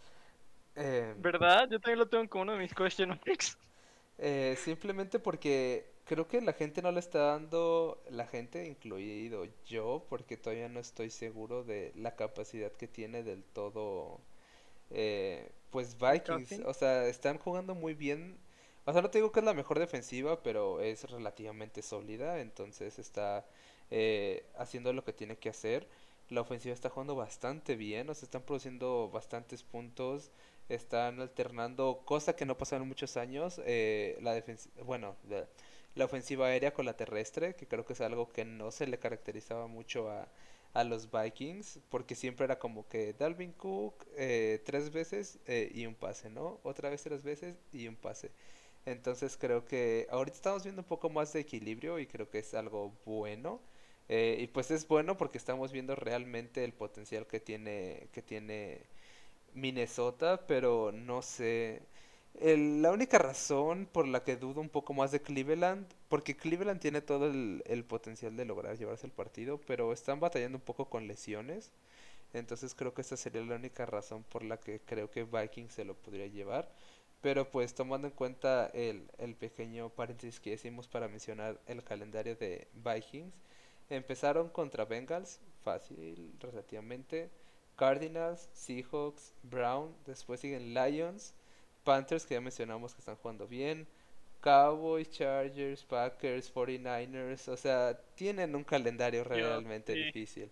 Eh, ¿Verdad? Yo también lo tengo como uno de mis question marks. simplemente porque creo que la gente no le está dando, la gente incluido yo, porque todavía no estoy seguro de la capacidad que tiene del todo, eh, pues Vikings, o sea, están jugando muy bien. O sea, no te digo que es la mejor defensiva, pero es relativamente sólida, entonces está eh, haciendo lo que tiene que hacer. La ofensiva está jugando bastante bien, o sea, están produciendo bastantes puntos, están alternando, cosa que no pasaron muchos años. Eh, la defensa, bueno, la ofensiva aérea con la terrestre, que creo que es algo que no se le caracterizaba mucho a, a los Vikings, porque siempre era como que Dalvin Cook eh, tres veces eh, y un pase, ¿no? Otra vez tres veces y un pase. Entonces creo que ahorita estamos viendo un poco más de equilibrio y creo que es algo bueno. Eh, y pues es bueno porque estamos viendo realmente el potencial que tiene, que tiene Minnesota, pero no sé la única razón por la que dudo un poco más de Cleveland, porque Cleveland tiene todo el, potencial de lograr llevarse el partido, pero están batallando un poco con lesiones. Entonces creo que esta sería la única razón por la que creo que Vikings se lo podría llevar. Pero pues tomando en cuenta el, el pequeño paréntesis que hicimos para mencionar el calendario de Vikings, empezaron contra Bengals, fácil relativamente, Cardinals, Seahawks, Brown, después siguen Lions, Panthers, que ya mencionamos que están jugando bien. Cowboys, Chargers, Packers, 49ers. O sea, tienen un calendario realmente difícil.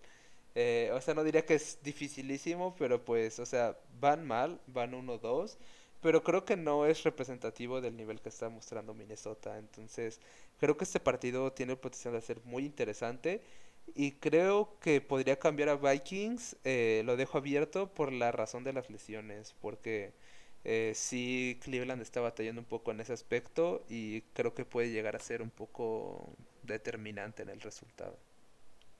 Eh, o sea, no diría que es dificilísimo, pero pues, o sea, van mal, van 1-2. Pero creo que no es representativo del nivel que está mostrando Minnesota. Entonces, creo que este partido tiene el potencial de ser muy interesante. Y creo que podría cambiar a Vikings. Eh, lo dejo abierto por la razón de las lesiones. Porque eh, sí, Cleveland está batallando un poco en ese aspecto y creo que puede llegar a ser un poco determinante en el resultado.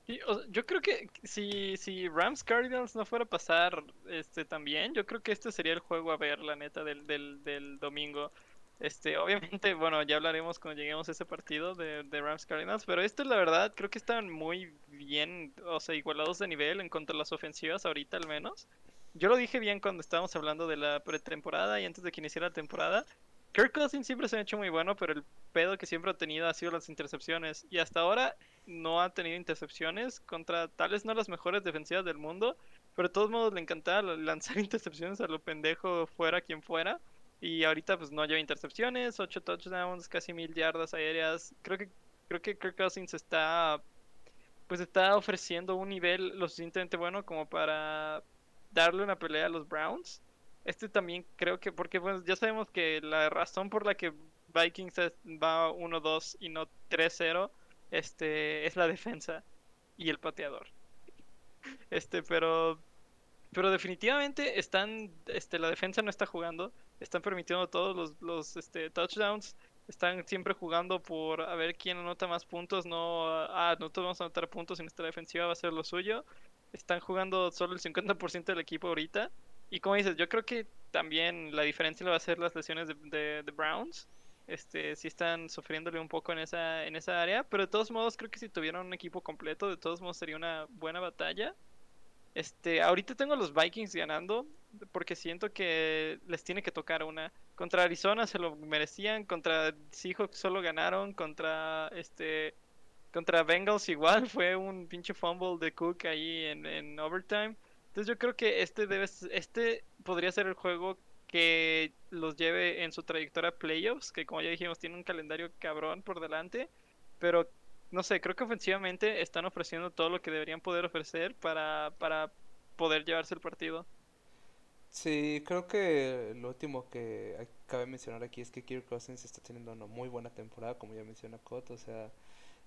yo creo que si, si Rams Cardinals no fuera a pasar este también, yo creo que este sería el juego a ver, la neta, del, del, del domingo. Este, obviamente, bueno, ya hablaremos cuando lleguemos a ese partido de, de Rams Cardinals, pero esto la verdad creo que están muy bien, o sea, igualados de nivel en cuanto a las ofensivas ahorita al menos yo lo dije bien cuando estábamos hablando de la pretemporada y antes de que iniciara la temporada. Kirk Cousins siempre se ha hecho muy bueno, pero el pedo que siempre ha tenido ha sido las intercepciones. Y hasta ahora no ha tenido intercepciones contra tales no las mejores defensivas del mundo, pero de todos modos le encantaba lanzar intercepciones a lo pendejo fuera quien fuera. Y ahorita pues no lleva intercepciones, 8 touchdowns, casi mil yardas aéreas. Creo que creo que Kirk Cousins está pues está ofreciendo un nivel lo suficientemente bueno como para darle una pelea a los Browns. Este también creo que, porque pues, ya sabemos que la razón por la que Vikings va 1-2 y no 3-0 este, es la defensa y el pateador. Este, pero pero definitivamente están este la defensa no está jugando, están permitiendo todos los, los este, touchdowns están siempre jugando por a ver quién anota más puntos, no, ah, nosotros vamos a anotar puntos y nuestra defensiva va a ser lo suyo. Están jugando solo el 50% del equipo ahorita. Y como dices, yo creo que también la diferencia lo va a ser las lesiones de, de, Browns. Este, sí están sufriéndole un poco en esa, en esa área, pero de todos modos creo que si tuvieran un equipo completo, de todos modos sería una buena batalla. Este, ahorita tengo a los Vikings ganando porque siento que les tiene que tocar una. Contra Arizona se lo merecían, contra Seahawks solo ganaron, contra este contra Bengals igual fue un pinche fumble de Cook ahí en, en overtime. Entonces yo creo que este debe este podría ser el juego que los lleve en su trayectoria playoffs, que como ya dijimos tiene un calendario cabrón por delante, pero no sé, creo que ofensivamente están ofreciendo todo lo que deberían poder ofrecer para, para poder llevarse el partido. Sí, creo que lo último que cabe mencionar aquí es que Kirk Cousins está teniendo una muy buena temporada, como ya menciona Cot, o sea,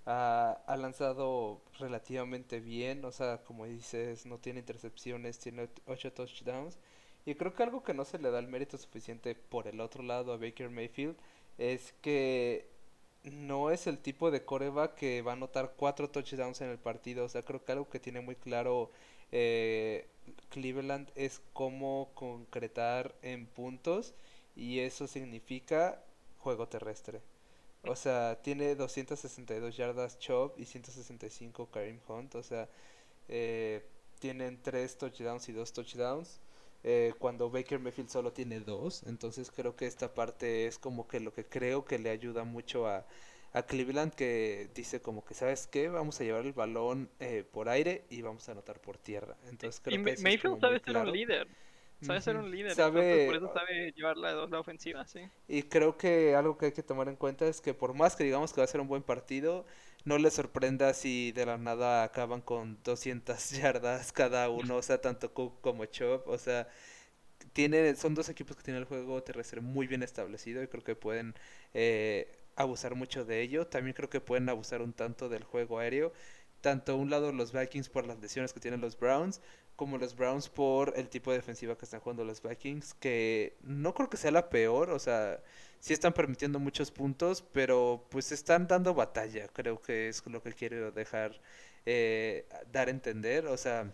ha, lanzado relativamente bien, o sea, como dices, no tiene intercepciones, tiene 8 touchdowns, y creo que algo que no se le da el mérito suficiente por el otro lado a Baker Mayfield es que no es el tipo de coreback que va a anotar cuatro touchdowns en el partido. O sea, creo que algo que tiene muy claro eh, Cleveland es cómo concretar en puntos y eso significa juego terrestre. O sea, tiene 262 yardas Chubb y 165 Karim Hunt. O sea, eh, tienen tres touchdowns y dos touchdowns. Eh, cuando Baker Mayfield solo tiene dos. Entonces creo que esta parte es como que lo que creo que le ayuda mucho a, a Cleveland que dice como que, ¿sabes qué? Vamos a llevar el balón eh, por aire y vamos a anotar por tierra. Entonces creo que Mayfield sabe ser un líder. Sabe ser un líder, sabe, por eso sabe llevar la, la, ofensiva, sí. Y creo que algo que hay que tomar en cuenta es que por más que digamos que va a ser un buen partido, no le sorprenda si de la nada acaban con 200 yardas cada uno, o sea, tanto Cook como Chop, o sea, tiene, son dos equipos que tienen el juego terrestre muy bien establecido y creo que pueden eh, abusar mucho de ello. También creo que pueden abusar un tanto del juego aéreo. Tanto un lado los Vikings por las lesiones que tienen los Browns, como los Browns por el tipo de defensiva que están jugando los Vikings, que no creo que sea la peor, o sea, sí están permitiendo muchos puntos, pero pues están dando batalla, creo que es lo que quiero dejar, eh, dar a entender, o sea,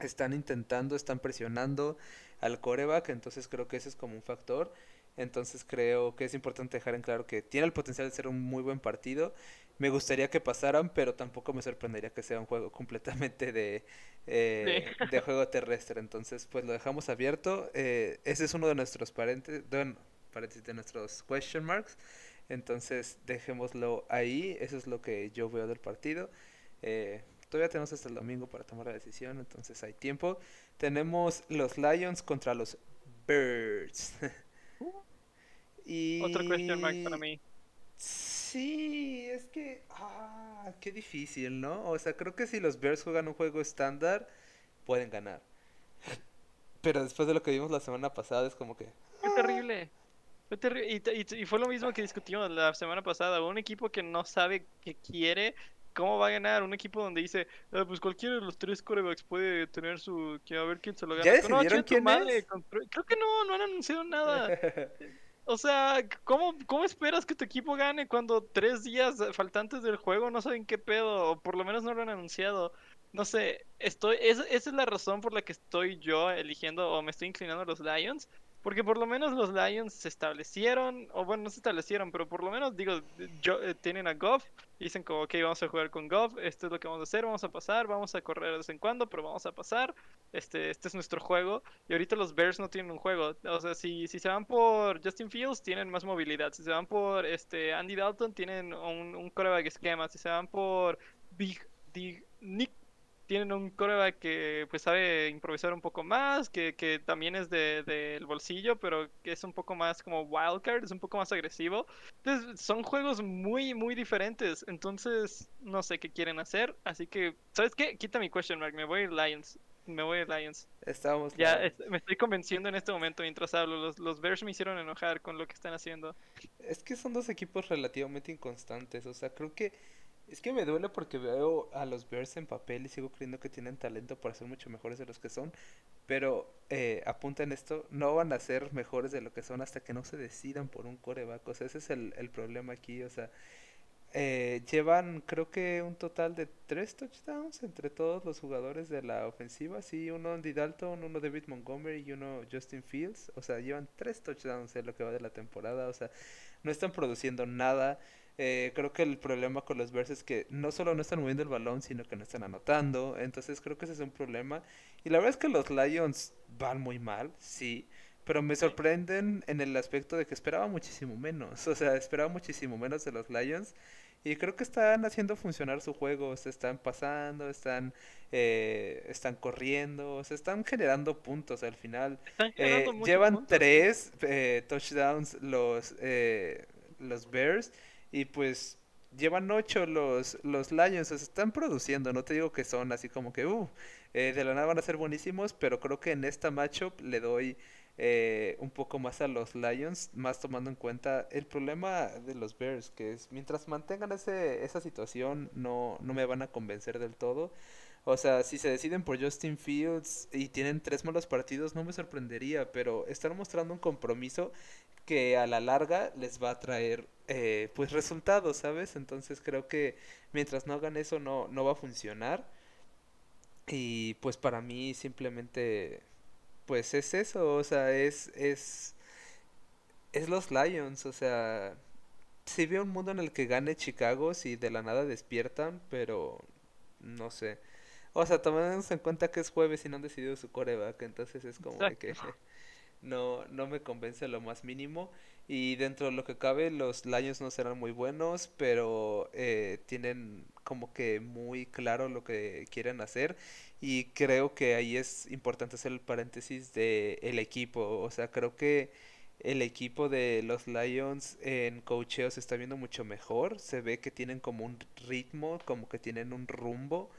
están intentando, están presionando al coreback, entonces creo que ese es como un factor. Entonces creo que es importante dejar en claro que tiene el potencial de ser un muy buen partido. Me gustaría que pasaran, pero tampoco me sorprendería que sea un juego completamente de, eh, de juego terrestre. Entonces, pues lo dejamos abierto. Eh, ese es uno de nuestros paréntesis, de nuestros question marks. Entonces, dejémoslo ahí. Eso es lo que yo veo del partido. Eh, todavía tenemos hasta el domingo para tomar la decisión, entonces hay tiempo. Tenemos los Lions contra los Birds. y... Otro question mark para mí. Sí, es que... Ah, qué difícil, ¿no? O sea, creo que si los Bears juegan un juego estándar, pueden ganar. Pero después de lo que vimos la semana pasada, es como que... ¡Qué terrible! Fue terrible. Y, y, fue lo mismo que discutimos la semana pasada. Un equipo que no sabe qué quiere ¿Cómo va a ganar un equipo donde dice, ah, pues cualquiera de los tres corebacks puede tener su... a ver quién se lo gana? ¿Ya decidieron quién Creo que no, no han anunciado nada. o sea, ¿cómo, ¿cómo esperas que tu equipo gane cuando tres días faltantes del juego no saben qué pedo? O por lo menos no lo han anunciado. No sé, estoy, esa es la razón por la que estoy yo eligiendo o me estoy inclinando a los Lions. Porque por lo menos los Lions se establecieron, o bueno, no se establecieron, pero por lo menos, digo, yo, eh, tienen a Goff, dicen como, ok, vamos a jugar con Goff, esto es lo que vamos a hacer, vamos a pasar, vamos a correr de vez en cuando, pero vamos a pasar, este, este es nuestro juego, y ahorita los Bears no tienen un juego, o sea, si, si se van por Justin Fields, tienen más movilidad, si se van por este Andy Dalton, tienen un, un coreback esquema, si se van por Big, Big Nick tienen un coreback que pues sabe improvisar un poco más, que, que también es del de, bolsillo, pero que es un poco más como wildcard, es un poco más agresivo. Entonces son juegos muy, muy diferentes. Entonces no sé qué quieren hacer. Así que, ¿sabes qué? Quita mi question mark, me voy a Lions. Me voy a Lions. Estamos ya me estoy convenciendo en este momento mientras hablo. Los, los Bears me hicieron enojar con lo que están haciendo. Es que son dos equipos relativamente inconstantes. O sea, creo que es que me duele porque veo a los Bears en papel y sigo creyendo que tienen talento para ser mucho mejores de los que son. Pero eh, apunta en esto, no van a ser mejores de lo que son hasta que no se decidan por un coreback. O sea, ese es el, el problema aquí. O sea, eh, llevan creo que un total de tres touchdowns entre todos los jugadores de la ofensiva. Sí, uno Andy Dalton, uno David Montgomery y uno Justin Fields. O sea, llevan tres touchdowns en lo que va de la temporada. O sea, no están produciendo nada. Eh, creo que el problema con los Bears es que no solo no están moviendo el balón, sino que no están anotando. Entonces creo que ese es un problema. Y la verdad es que los Lions van muy mal, sí. Pero me sorprenden en el aspecto de que esperaba muchísimo menos. O sea, esperaba muchísimo menos de los Lions. Y creo que están haciendo funcionar su juego. Se están pasando, están, eh, están corriendo, se están generando puntos al final. Eh, llevan tres eh, touchdowns los, los Bears. Y pues llevan ocho los, los Lions, se están produciendo, no te digo que son así como que, uh, eh, de la nada van a ser buenísimos, pero creo que en esta matchup le doy eh, un poco más a los Lions, más tomando en cuenta el problema de los Bears, que es mientras mantengan ese, esa situación no, no me van a convencer del todo. O sea, si se deciden por Justin Fields y tienen tres malos partidos, no me sorprendería, pero están mostrando un compromiso que a la larga les va a traer eh, pues resultados, ¿sabes? Entonces creo que mientras no hagan eso no, no va a funcionar. Y pues para mí simplemente pues es eso, o sea, es es es los Lions, o sea, si veo un mundo en el que gane Chicago si de la nada despiertan, pero no sé. O sea, tomando en cuenta que es jueves y no han decidido su coreback, entonces es como que no, no me convence lo más mínimo. Y dentro de lo que cabe, los Lions no serán muy buenos, pero eh, tienen como que muy claro lo que quieren hacer. Y creo que ahí es importante hacer el paréntesis de el equipo. O sea, creo que el equipo de los Lions en cocheo se está viendo mucho mejor. Se ve que tienen como un ritmo, como que tienen un rumbo.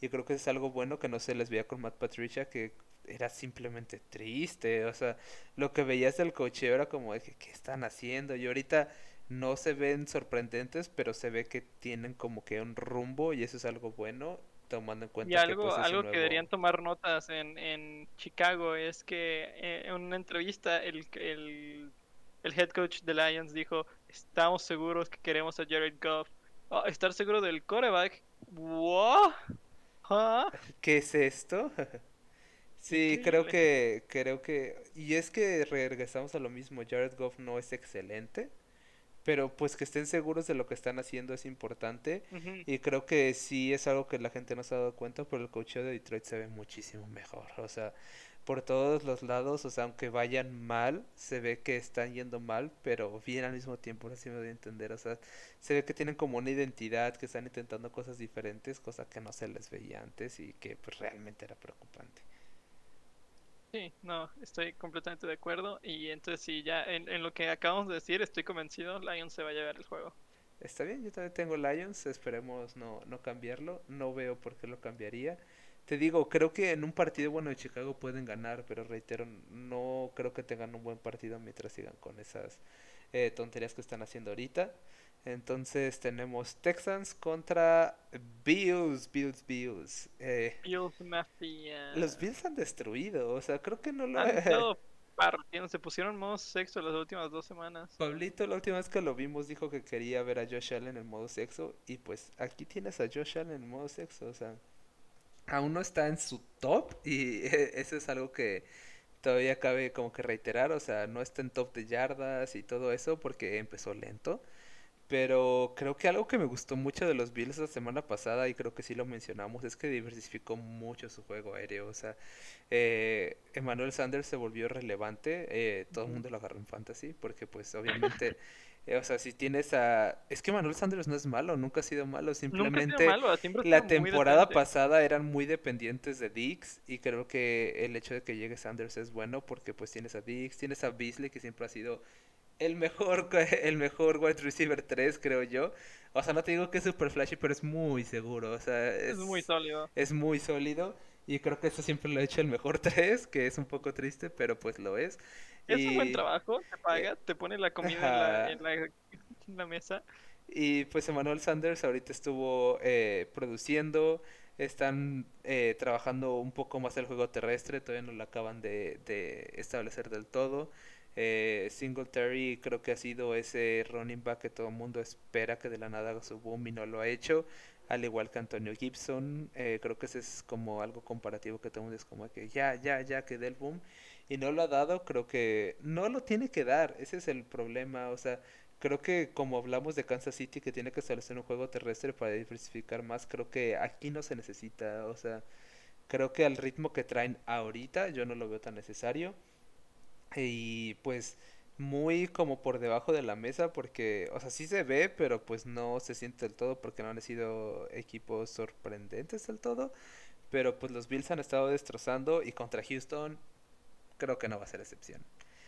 Y creo que es algo bueno que no se les veía con Matt Patricia, que era simplemente triste. O sea, lo que veías del coche era como de que, ¿qué están haciendo? Y ahorita no se ven sorprendentes, pero se ve que tienen como que un rumbo y eso es algo bueno tomando en cuenta y algo, que algo que deberían tomar notas en, en Chicago es que eh, en una entrevista el, el, el, head coach de Lions dijo estamos seguros que queremos a Jared Goff oh, estar seguro del coreback ¿What? ¿Qué es esto? Sí, creo que, creo que, y es que regresamos a lo mismo, Jared Goff no es excelente, pero pues que estén seguros de lo que están haciendo es importante y creo que sí es algo que la gente no se ha dado cuenta, pero el cocheo de Detroit se ve muchísimo mejor, o sea, por todos los lados, o sea, aunque vayan mal, se ve que están yendo mal, pero bien al mismo tiempo, así me doy a entender, o sea, se ve que tienen como una identidad, que están intentando cosas diferentes, cosa que no se les veía antes y que pues realmente era preocupante. Sí, no, estoy completamente de acuerdo. Y entonces, sí, ya en, en, lo que acabamos de decir, estoy convencido, Lions se va a llevar el juego. Está bien, yo también tengo Lions, esperemos no, no cambiarlo. No veo por qué lo cambiaría. Te digo, creo que en un partido bueno de Chicago pueden ganar, pero reitero, no creo que tengan un buen partido mientras sigan con esas eh, tonterías que están haciendo ahorita. Entonces tenemos Texans contra Bills, Bills, Bills. Eh, Bills Mafia. Los Bills han destruido, o sea, creo que no lo... Han estado partiendo, se pusieron modo sexo las últimas dos semanas. Pablito la última vez que lo vimos dijo que quería ver a Josh Allen en modo sexo y pues aquí tienes a Josh Allen en modo sexo, o sea, aún no está en su top y eso es algo que todavía cabe como que reiterar, o sea, no está en top de yardas y todo eso porque empezó lento Pero creo que algo que me gustó mucho de los Bills la semana pasada, y creo que sí lo mencionamos, es que diversificó mucho su juego aéreo. O sea, eh, Emmanuel Sanders se volvió relevante. eh, todo el mundo lo agarró en fantasy, porque pues obviamente, o sea, si tienes a... Es que Emmanuel Sanders no es malo, nunca ha sido malo. Nunca ha sido Simplemente malo, siempre la muy temporada pasada eran muy dependientes de Dix, y creo que el hecho de que llegue Sanders es bueno, porque pues tienes a Dix, tienes a Beasley, que siempre ha sido el mejor, el mejor wide receiver 3, creo yo. O sea, no te digo que es super flashy, pero es muy seguro. O sea, Es muy es, sólido. es muy sólido. Y creo que eso siempre lo ha hecho el mejor 3, que es un poco triste, pero pues lo es. Es un buen Y, trabajo, te eh, paga, te pone la comida en la, ajá. en la, en la mesa. Y pues Emmanuel Sanders ahorita estuvo eh, produciendo, están eh, trabajando un poco más el juego terrestre, todavía no lo acaban de, de establecer del todo. Eh, Singletary creo que ha sido ese running back que todo el mundo espera que de la nada haga su boom y no lo ha hecho, al igual que Antonio Gibson, eh, creo que ese es como algo comparativo que mundo es como que ya, ya, ya que dé el boom y no lo ha dado, creo que no lo tiene que dar, ese es el problema, o sea... Creo que como hablamos de Kansas City que tiene que establecer un juego terrestre para diversificar más, creo que aquí no se necesita. O sea, creo que al ritmo que traen ahorita yo no lo veo tan necesario. Y pues muy como por debajo de la mesa porque, o sea, sí se ve, pero pues no se siente del todo porque no han sido equipos sorprendentes del todo. Pero pues los Bills han estado destrozando y contra Houston creo que no va a ser excepción.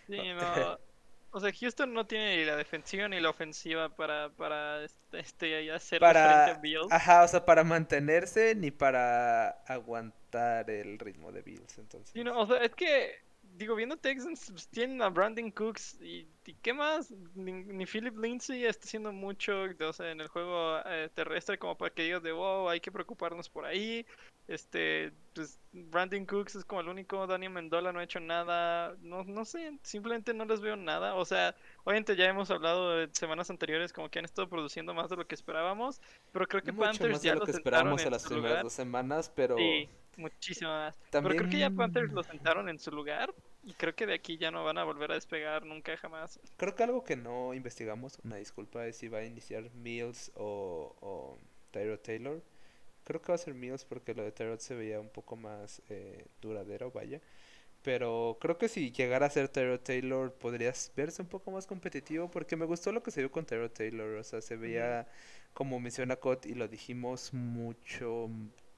Sí, no. O sea, Houston no tiene ni la defensiva ni la ofensiva para, para este, este, hacerle frente a Bills. ajá, o sea, para mantenerse ni para aguantar el ritmo de Bills, Sí, entonces. no, o sea, es que, digo, viendo Texans, pues, tienen a Brandon Cooks y, y ¿qué más? Ni, ni Philip Lindsay está haciendo mucho, o sea, en el juego eh, terrestre como para que digas de, wow, hay que preocuparnos por ahí. Este, pues, Brandon Cooks es como el único, Dani Mendola no ha hecho nada, no, no sé, simplemente no les veo nada. O sea, obviamente ya hemos hablado de semanas anteriores como que han estado produciendo más de lo que esperábamos, pero creo que Mucho Panthers más de ya lo que esperábamos en las primeras dos semanas, pero Sí, muchísimo más. Pero creo que ya Panthers lo sentaron en su lugar y creo que de aquí ya no van a volver a despegar nunca jamás. creo que algo que no investigamos, una disculpa, es si va a iniciar Mills o, o Tyrod Taylor. Creo que va a ser Mills porque lo de Tyrod se veía un poco más eh, duradero, vaya. Pero creo que si llegara a ser Tyrod Taylor podrías verse un poco más competitivo porque me gustó lo que se vio con Tyrod Taylor. O sea, se veía, como menciona Cot y lo dijimos, mucho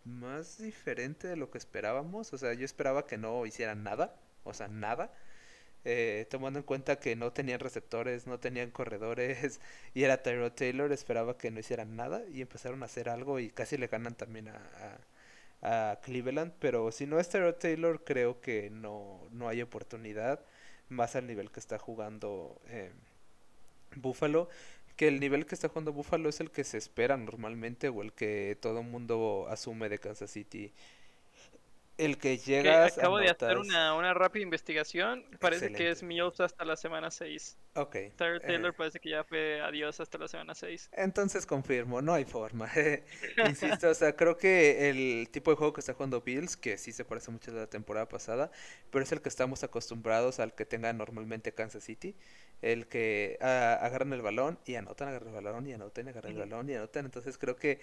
más diferente de lo que esperábamos. O sea, yo esperaba que no hicieran nada. O sea, nada. Eh, tomando en cuenta que no tenían receptores, no tenían corredores y era Tyrod Taylor, esperaba que no hicieran nada y empezaron a hacer algo y casi le ganan también a, a- Cleveland, pero si no es Tyrod Taylor creo que no, no hay oportunidad más al nivel que está jugando eh, Buffalo, que el nivel que está jugando Buffalo es el que se espera normalmente o el que todo el mundo asume de Kansas City. El que Que llegas, acabo de hacer una, una rápida investigación. Parece que es. Mills hasta la semana 6. Ok. Tyler eh, Taylor parece que ya fue adiós hasta la semana 6. Entonces confirmo, no hay forma. Insisto, o sea, creo que el tipo de juego que está jugando Bills, que sí se parece mucho a la temporada pasada, pero es el que estamos acostumbrados al que tenga normalmente Kansas City, el que ah, agarran el balón y anotan, agarran el balón y anotan, agarran el balón y anotan. Entonces creo que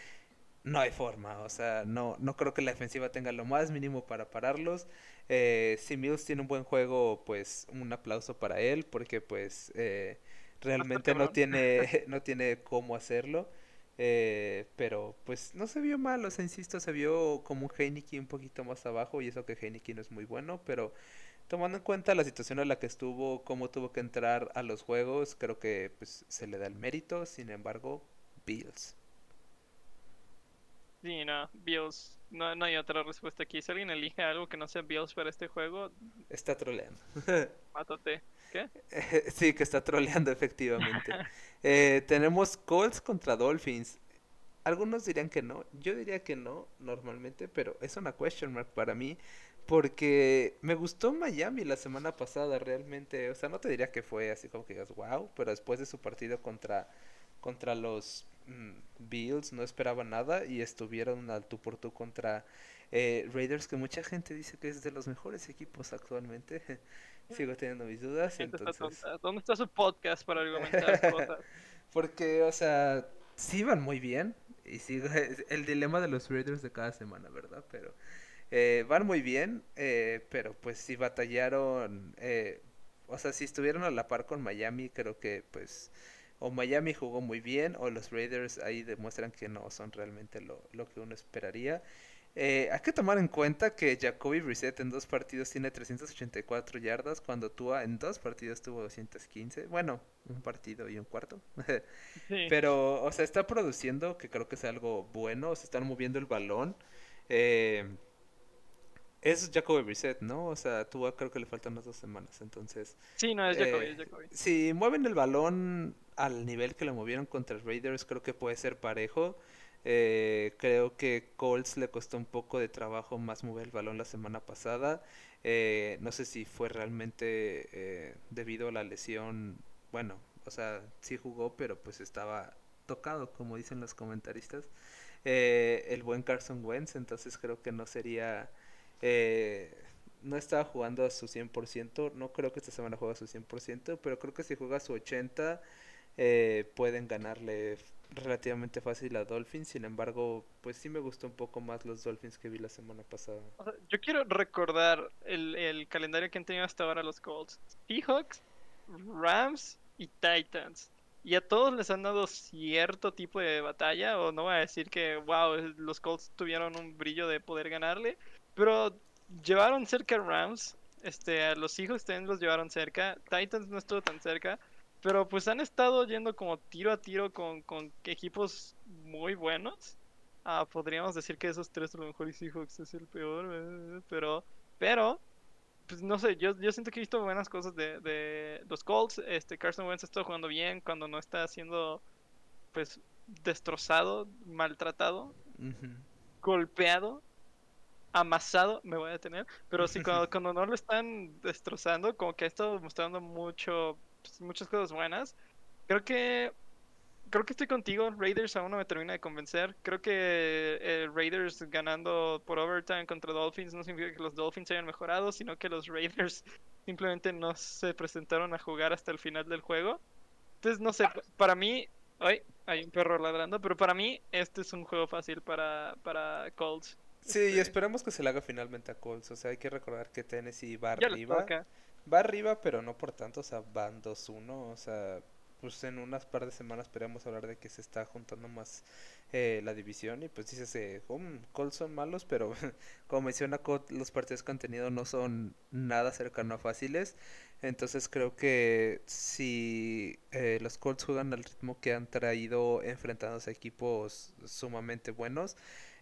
no hay forma, o sea, no, no creo que la defensiva tenga lo más mínimo para pararlos. Eh, si Mills tiene un buen juego, pues un aplauso para él, porque pues eh, realmente no tiene, no tiene cómo hacerlo. eh, pero pues no se vio mal, o sea, insisto, se vio como un Heineken un poquito más abajo, y eso que Heineken no es muy bueno, pero tomando en cuenta la situación en la que estuvo, cómo tuvo que entrar a los juegos, creo que pues se le da el mérito, sin embargo, Bills. Sí, no, Bills. No, no hay otra respuesta aquí. Si alguien elige algo que no sea Bills para este juego, Está troleando. mátate. ¿Qué? Sí, que está troleando efectivamente. Eh, tenemos Colts contra Dolphins. Algunos dirían que no, yo diría que no normalmente, pero es una question mark para mí porque me gustó Miami la semana pasada realmente, o sea, no te diría que fue así como que digas wow, pero después de su partido contra contra los Bills no esperaba nada y estuvieron al tú por tú contra eh, Raiders que mucha gente dice que es de los mejores equipos actualmente. Sigo teniendo mis dudas, está entonces. ¿Dónde está su podcast para argumentar cosas? Porque, o sea, sí van muy bien. Y sí, el dilema de los Raiders de cada semana, ¿verdad? Pero eh, van muy bien, eh, pero pues sí batallaron. Eh, o sea, si estuvieron a la par con Miami, creo que pues o Miami jugó muy bien o los Raiders ahí demuestran que no son realmente lo, lo que uno esperaría. Eh, hay que tomar en cuenta que Jacoby Brissett en dos partidos tiene 384 yardas, cuando Tua en dos partidos tuvo 215. Bueno, un partido y un cuarto. Pero, o sea, está produciendo, que creo que es algo bueno, se están moviendo el balón. Eh, es Jacoby Brissett, ¿no? O sea, Tua creo que le faltan unas dos semanas, entonces... Sí, no, es Jacoby, es Jacoby. Si mueven el balón al nivel que lo movieron contra Raiders, creo que puede ser parejo. Eh, creo que Colts le costó un poco de trabajo más mover el balón la semana pasada. Eh, no sé si fue realmente eh, debido a la lesión. Bueno, o sea, sí jugó, pero pues estaba tocado, como dicen los comentaristas. el buen Carson Wentz, entonces creo que no sería. no estaba jugando a su 100%. No creo que esta semana juegue a su 100%, pero creo que si juega a su 80%, pueden ganarle relativamente fácil a Dolphins, sin embargo, pues sí me gustó un poco más los Dolphins que vi la semana pasada. yo quiero recordar el, el, calendario que han tenido hasta ahora los Colts. Seahawks, Rams y Titans. Y a todos les han dado cierto tipo de batalla, o no voy a decir que, wow, los Colts tuvieron un brillo de poder ganarle, pero llevaron cerca a Rams, este, a los Seahawks también los llevaron cerca, Titans no estuvo tan cerca, pero pues han estado yendo como tiro a tiro con, con equipos muy buenos. Ah, podríamos decir que esos tres a lo mejor y Seahawks es el peor, eh, pero, pero, pues no sé, yo, yo siento que he visto buenas cosas de, de los Colts. Este Carson Wentz está jugando bien cuando no está siendo, pues, destrozado, maltratado, golpeado, amasado, me voy a detener, pero sí, cuando, cuando no lo están destrozando, como que ha estado mostrando mucho pues, muchas cosas buenas. Creo que creo que estoy contigo. Raiders aún no me termina de convencer. Creo que eh, Raiders ganando por overtime contra Dolphins no significa que los Dolphins hayan mejorado, sino que los Raiders simplemente no se presentaron a jugar hasta el final del juego. Entonces, no sé, para mí, ay, hay un perro ladrando, pero para mí este es un juego fácil para, para Colts. Sí, y este esperamos que se le haga finalmente a Colts. O sea, hay que recordar que Tennessee va arriba va arriba, pero no por tanto, o sea, van 2-1, o sea, pues en unas par de semanas esperamos hablar de que se está juntando más eh, la división y pues dices, eh, oh, Colts son malos, pero como menciona los partidos que han tenido no son nada cercano a fáciles, entonces creo que si eh, los Colts juegan al ritmo que han traído enfrentándose a equipos sumamente buenos,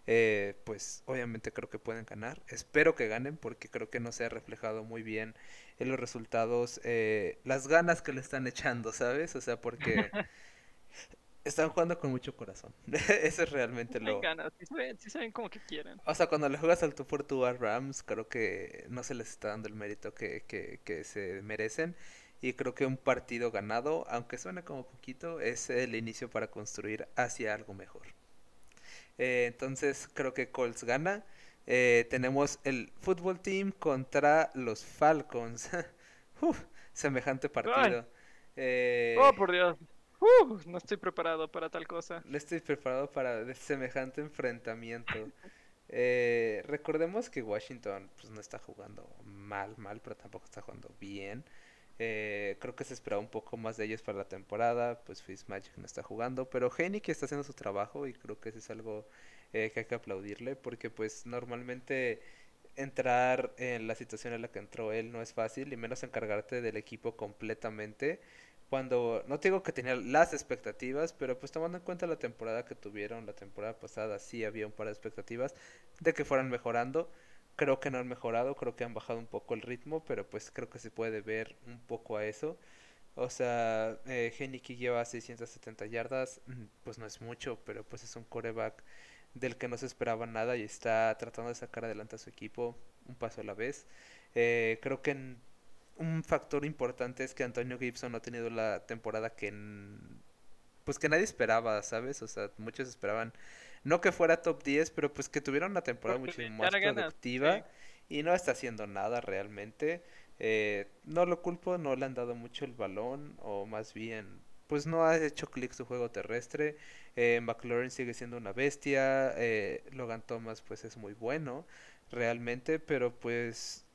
eh, pues obviamente creo que pueden ganar. Espero que ganen porque creo que no se ha reflejado muy bien en los resultados eh, las ganas que le están echando, ¿sabes? O sea, porque están jugando con mucho corazón. Eso es realmente lo... ganas, sí saben, como que quieren. O sea, cuando le juegas al tu por a Rams, creo que no se les está dando el mérito que, que, que se merecen. Y creo que un partido ganado, aunque suene como poquito, es el inicio para construir hacia algo mejor. Eh, entonces creo que Colts gana. Eh, tenemos el fútbol team contra los Falcons. semejante partido. Eh, oh, por Dios. no estoy preparado para tal cosa. No estoy preparado para semejante enfrentamiento. recordemos que Washington pues, no está jugando mal, mal, pero tampoco está jugando bien. Eh, creo que se esperaba un poco más de ellos para la temporada. Pues Fitzmagic no está jugando. Pero que está haciendo su trabajo y creo que eso es algo eh, que hay que aplaudirle. Porque pues normalmente entrar en la situación en la que entró él no es fácil. Y menos encargarte del equipo completamente. Cuando, no te digo que tenía las expectativas, pero pues tomando en cuenta la temporada que tuvieron la temporada pasada, sí había un par de expectativas de que fueran mejorando. Creo que no han mejorado, creo que han bajado un poco el ritmo, pero pues creo que se puede ver un poco a eso. O sea, eh, lleva 670 yardas, mm, pues no es mucho, pero pues es un coreback del que no se esperaba nada y está tratando de sacar adelante a su equipo un paso a la vez. Eh, creo que un factor importante es que Antonio Gibson no ha tenido la temporada que pues que nadie esperaba, ¿sabes? O sea, muchos esperaban no que fuera top 10, pero pues que tuviera una temporada mucho más productiva y no está haciendo nada realmente. Eh, no lo culpo, no le han dado mucho el balón o más bien pues no ha hecho clic su juego terrestre. Eh, McLaurin sigue siendo una bestia. eh, Logan Thomas pues es muy bueno realmente, pero pues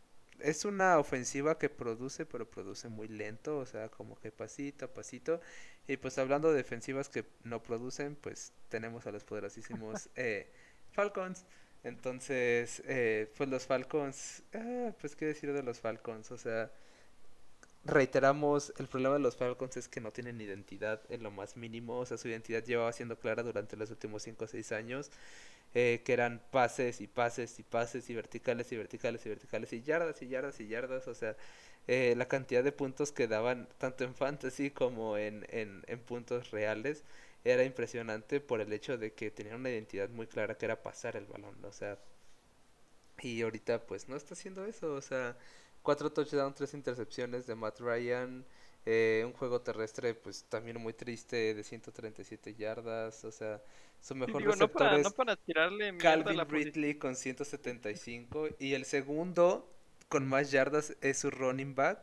es una ofensiva que produce, pero produce muy lento, o sea, como que pasito a pasito. Y pues hablando de defensivas que no producen, pues tenemos a los poderosísimos eh, Falcons. Entonces, eh, pues los Falcons, ah, pues qué decir de los Falcons, o sea, reiteramos, el problema de los Falcons es que no tienen identidad en lo más mínimo, o sea, su identidad llevaba siendo clara durante los últimos 5 o 6 años, eh, que eran pases y pases y pases y verticales y verticales y verticales y yardas y yardas y yardas, o sea, eh, la cantidad de puntos que daban tanto en fantasy como en, en, en puntos reales era impresionante por el hecho de que tenían una identidad muy clara que era pasar el balón, o sea, y ahorita pues no está haciendo eso, o sea, cuatro touchdowns, tres intercepciones de Matt Ryan, eh, un juego terrestre pues también muy triste de 137 yardas, o sea, su mejor digo, no receptor para, no es para tirarle mierda a Calvin la. Ridley con 175 y el segundo con más yardas es su running back,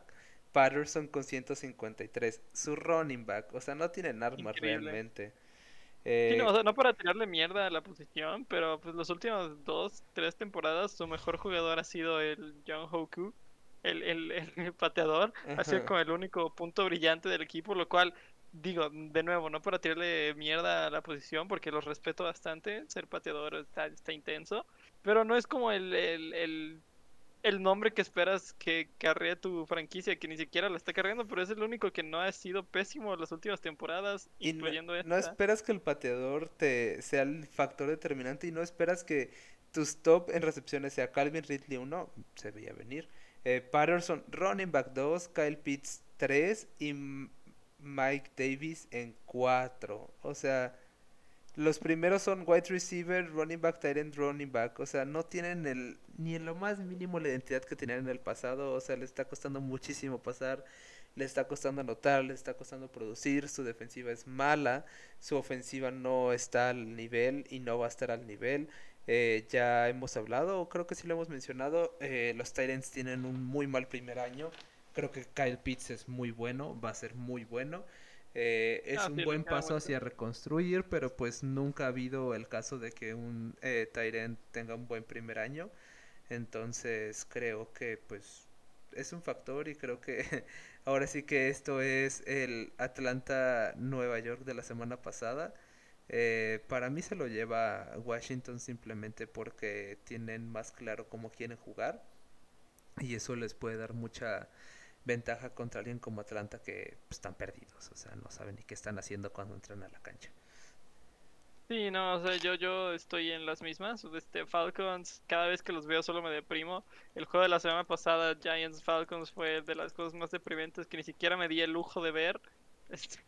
Patterson con 153, su running back, o sea, no tienen armas Increíble. realmente. Sí, no, o Eh, sea, no para tirarle mierda a la posición, pero pues las últimas dos, tres temporadas su mejor jugador ha sido el John Hoku, el, el, el pateador, ha sido como el único punto brillante del equipo, lo cual, digo, de nuevo, no para tirarle mierda a la posición, porque los respeto bastante, ser pateador está, está intenso, pero no es como el, el, el, el nombre que esperas que carree tu franquicia, que ni siquiera la está cargando, pero es el único que no ha sido pésimo en las últimas temporadas, Y no, incluyendo no esta. esperas que el pateador te sea el factor determinante y no esperas que tus top en recepciones sea Calvin Ridley uno se veía venir. Eh, Patterson running back 2, Kyle Pitts 3 y Mike Davis en 4. O sea, los primeros son wide receiver, running back, tight end, running back. O sea, no tienen ni en lo más mínimo la identidad que tenían en el pasado. O sea, les está costando muchísimo pasar. Le está costando anotar, le está costando producir. Su defensiva es mala. Su ofensiva no está al nivel y no va a estar al nivel. Eh, ya hemos hablado, creo que sí lo hemos mencionado. eh, los Titans tienen un muy mal primer año. Creo que Kyle Pitts es muy bueno, va a ser muy bueno. Eh, es Ah, un sí, buen paso hacia reconstruir, pero pues nunca ha habido el caso de que un eh, end tenga un buen primer año. Entonces creo que pues es un factor y creo que ahora sí que esto es el Atlanta Nueva York de la semana pasada. Eh, para mí se lo lleva Washington simplemente porque tienen más claro cómo quieren jugar y eso les puede dar mucha ventaja contra alguien como Atlanta que pues, están perdidos, o sea, no saben ni qué están haciendo cuando entran a la cancha. Sí, no, o sea, yo, yo estoy en las mismas. Este, Falcons, cada vez que los veo solo me deprimo. El juego de la semana pasada, Giants Falcons, fue de las cosas más deprimentes que ni siquiera me di el lujo de ver. Este,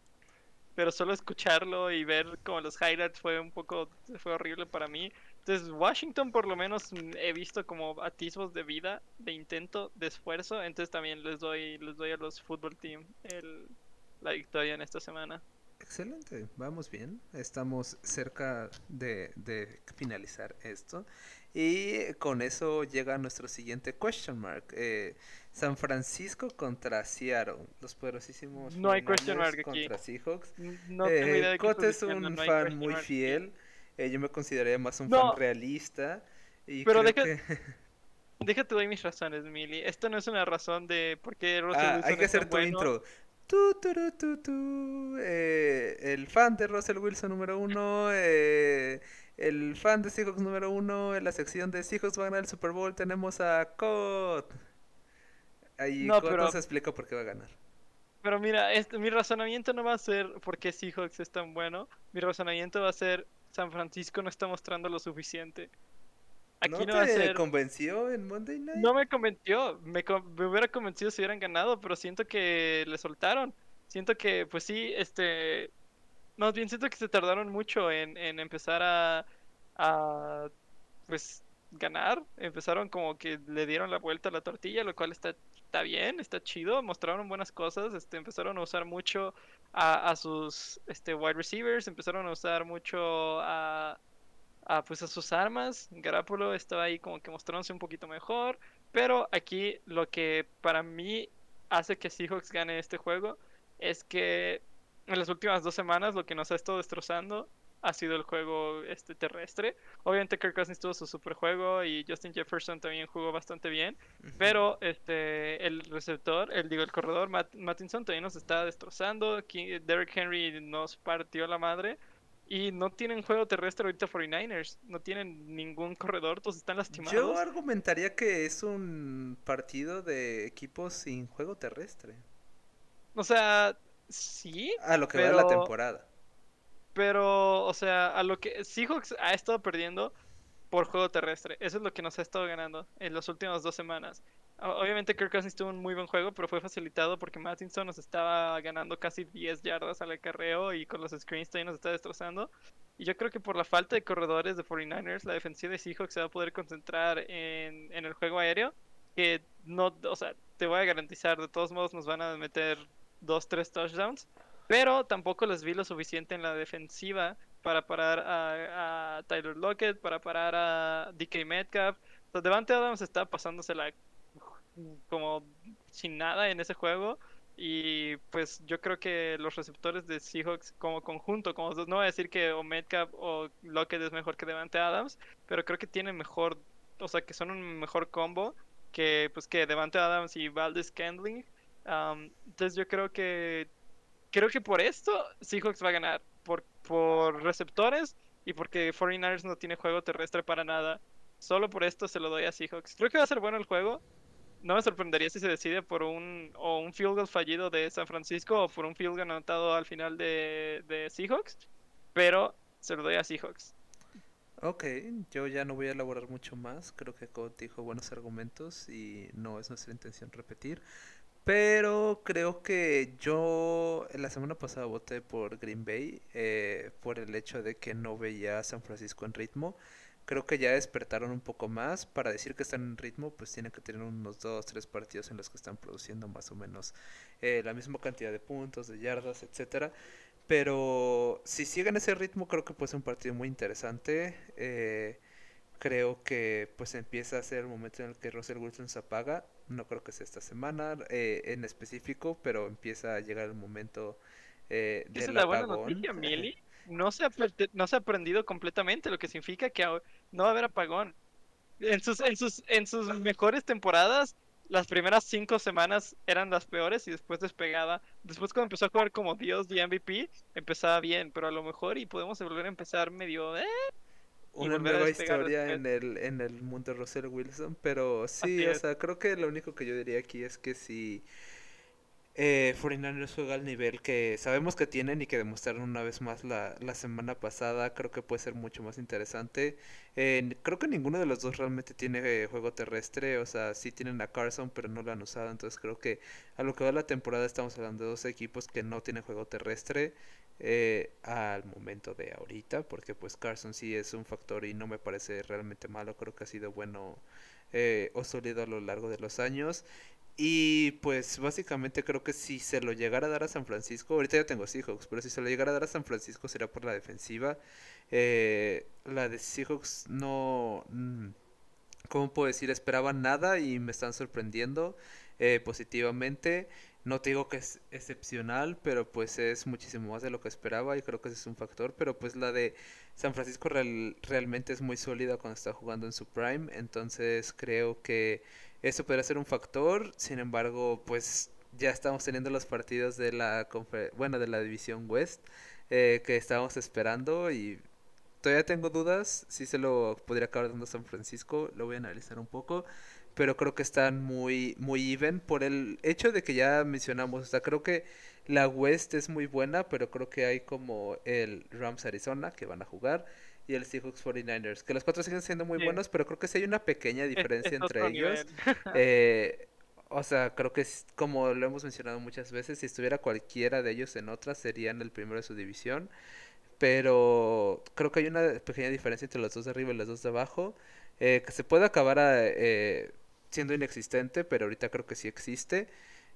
pero solo escucharlo y ver como los highlights fue un poco, fue horrible para mí. Entonces, Washington por lo menos mm, he visto como atisbos de vida, de intento, de esfuerzo. Entonces también les doy, les doy a los football team el, la victoria en esta semana. Excelente, vamos bien. Estamos cerca de, de finalizar esto. Y con eso llega nuestro siguiente question mark. Eh, San Francisco contra Seattle. Los poderosísimos No hay question 49ers mark aquí. contra Seahawks. No tengo idea Eh, de qué Cote es un no fan muy fiel. Eh, yo me consideraría más un No. fan realista. Y Pero deja- que... Déjate doy mis razones, Mili. Esto no es una razón de por qué Russell Ah, Wilson hay que hacer tu bueno. intro. Tu, turu, tu, tu. Eh, el fan de Russell Wilson número uno. eh, el fan de Seahawks número uno. En la sección de Seahawks va a ganar el Super Bowl tenemos a Cot. Ahí No, Cot pero- nos explica por qué va a ganar. Pero mira, este, mi razonamiento no va a ser por qué Seahawks es tan bueno. Mi razonamiento va a ser San Francisco no está mostrando lo suficiente. Aquí ¿No no, va a te ser. convenció en Monday Night? No me convenció. Me, con- me hubiera convencido si hubieran ganado, pero siento que le soltaron. Siento que, pues sí, este. Más bien siento que se tardaron mucho en, en empezar a, a, pues, ganar. Empezaron como que le dieron la vuelta a la tortilla, lo cual está, está bien, está chido. Mostraron buenas cosas. Este, empezaron a usar mucho a, a sus este, wide receivers. Empezaron a usar mucho a, a, pues, a sus armas. Garapolo estaba ahí como que mostrándose un poquito mejor. Pero aquí lo que para mí hace que Seahawks gane este juego es que en las últimas dos semanas lo que nos ha estado destrozando ha sido el juego este terrestre. Obviamente Kirk Cousins tuvo su super juego y Justin Jefferson también jugó bastante bien, pero este el receptor, el digo el corredor Matt, Mattinson también nos está destrozando. Derrick Henry nos partió la madre. Y no tienen juego terrestre ahorita 49ers. No tienen ningún corredor, todos están lastimados. Yo argumentaría que es un partido de equipos sin juego terrestre. O sea, sí. A lo que va la temporada. Pero, o sea, a lo que Seahawks ha estado perdiendo por juego terrestre. Eso es lo que nos ha estado ganando en las últimas dos semanas. Obviamente Kirk Cousins tuvo un muy buen juego, pero fue facilitado porque Mattinson nos estaba ganando casi 10 yardas al acarreo y con los screens también nos está destrozando. Y yo creo que por la falta de corredores de 49ers, la defensiva de Seahawks se va a poder concentrar en, en el juego aéreo. Que no, o sea, te voy a garantizar, de todos modos nos van a meter 2-3 touchdowns. Pero tampoco les vi lo suficiente en la defensiva para parar a, Tyler Lockett, para parar a DK Metcalf. Entonces, Devante Adams está pasándosela como sin nada en ese juego. Y pues yo creo que los receptores de Seahawks como conjunto, como no voy a decir que o Metcalf o Lockett es mejor que Devante Adams, pero creo que tienen mejor, o sea que son un mejor combo que pues que Devante Adams y Valdez Candling. entonces yo creo que creo que por esto Seahawks va a ganar. Por, por receptores y porque 49ers no tiene juego terrestre para nada. Solo por esto se lo doy a Seahawks. Creo que va a ser bueno el juego. No me sorprendería si se decide por un, o un field goal fallido de San Francisco o por un field goal anotado al final de, Seahawks. Pero se lo doy a Seahawks. Ok, yo ya no voy a elaborar mucho más. Creo que Code dijo buenos argumentos y no es nuestra intención repetir. Pero creo que yo la semana pasada voté por Green Bay eh, por el hecho de que no veía a San Francisco en ritmo. Creo que ya despertaron un poco más. Para decir que están en ritmo, pues tienen que tener unos dos, tres partidos en los que están produciendo más o menos eh, la misma cantidad de puntos, de yardas, etcétera. Pero si siguen ese ritmo, creo que puede ser un partido muy interesante. Eh, creo que pues empieza a ser el momento en el que Russell Wilson se apaga. No creo que sea esta semana eh, en específico, pero empieza a llegar el momento eh, Esa es la buena noticia, Mili. No se, ha, no se ha aprendido completamente, lo que significa que no va a haber apagón. En sus, en sus, en sus mejores temporadas, las primeras cinco semanas eran las peores y después despegaba. Después cuando empezó a jugar como Dios de MVP, empezaba bien, pero a lo mejor y podemos volver a empezar medio... Eh, una nueva historia en el, en el mundo de Russell Wilson, pero sí, o sea, creo que lo único que yo diría aquí es que si eh, 49ers juega al nivel que sabemos que tienen y que demostraron una vez más la, la semana pasada, creo que puede ser mucho más interesante. Eh, creo que ninguno de los dos realmente tiene eh, juego terrestre, o sea, sí tienen a Carson, pero no lo han usado, entonces creo que a lo que va la temporada estamos hablando de dos equipos que no tienen juego terrestre eh, al momento de ahorita, porque pues Carson sí es un factor y no me parece realmente malo, creo que ha sido bueno eh, o sólido a lo largo de los años. Y pues básicamente creo que si se lo llegara a dar a San Francisco, ahorita ya tengo Seahawks, pero si se lo llegara a dar a San Francisco será por la defensiva. Eh, la de Seahawks no, mm, ¿cómo puedo decir? Esperaba nada y me están sorprendiendo positivamente. No te digo que es excepcional, pero pues es muchísimo más de lo que esperaba y creo que ese es un factor. Pero pues la de San Francisco realmente es muy sólida cuando está jugando en su prime, entonces creo que eso podría ser un factor. Sin embargo, pues ya estamos teniendo los partidos de la bueno de la división West eh, que estábamos esperando y todavía tengo dudas si se lo podría acabar dando San Francisco. Lo voy a analizar un poco pero creo que están muy, muy even por el hecho de que ya mencionamos, o sea, creo que la West es muy buena, pero creo que hay como el Rams Arizona que van a jugar y el Seahawks 49ers, que los cuatro siguen siendo muy buenos, pero creo que sí hay una pequeña diferencia entre ellos. Eh, o sea, creo que es, como lo hemos mencionado muchas veces, si estuviera cualquiera de ellos en otra, serían el primero de su división. Pero creo que hay una pequeña diferencia entre los dos de arriba y los dos de abajo. Eh, que se puede acabar a, eh, siendo inexistente, pero ahorita creo que sí existe.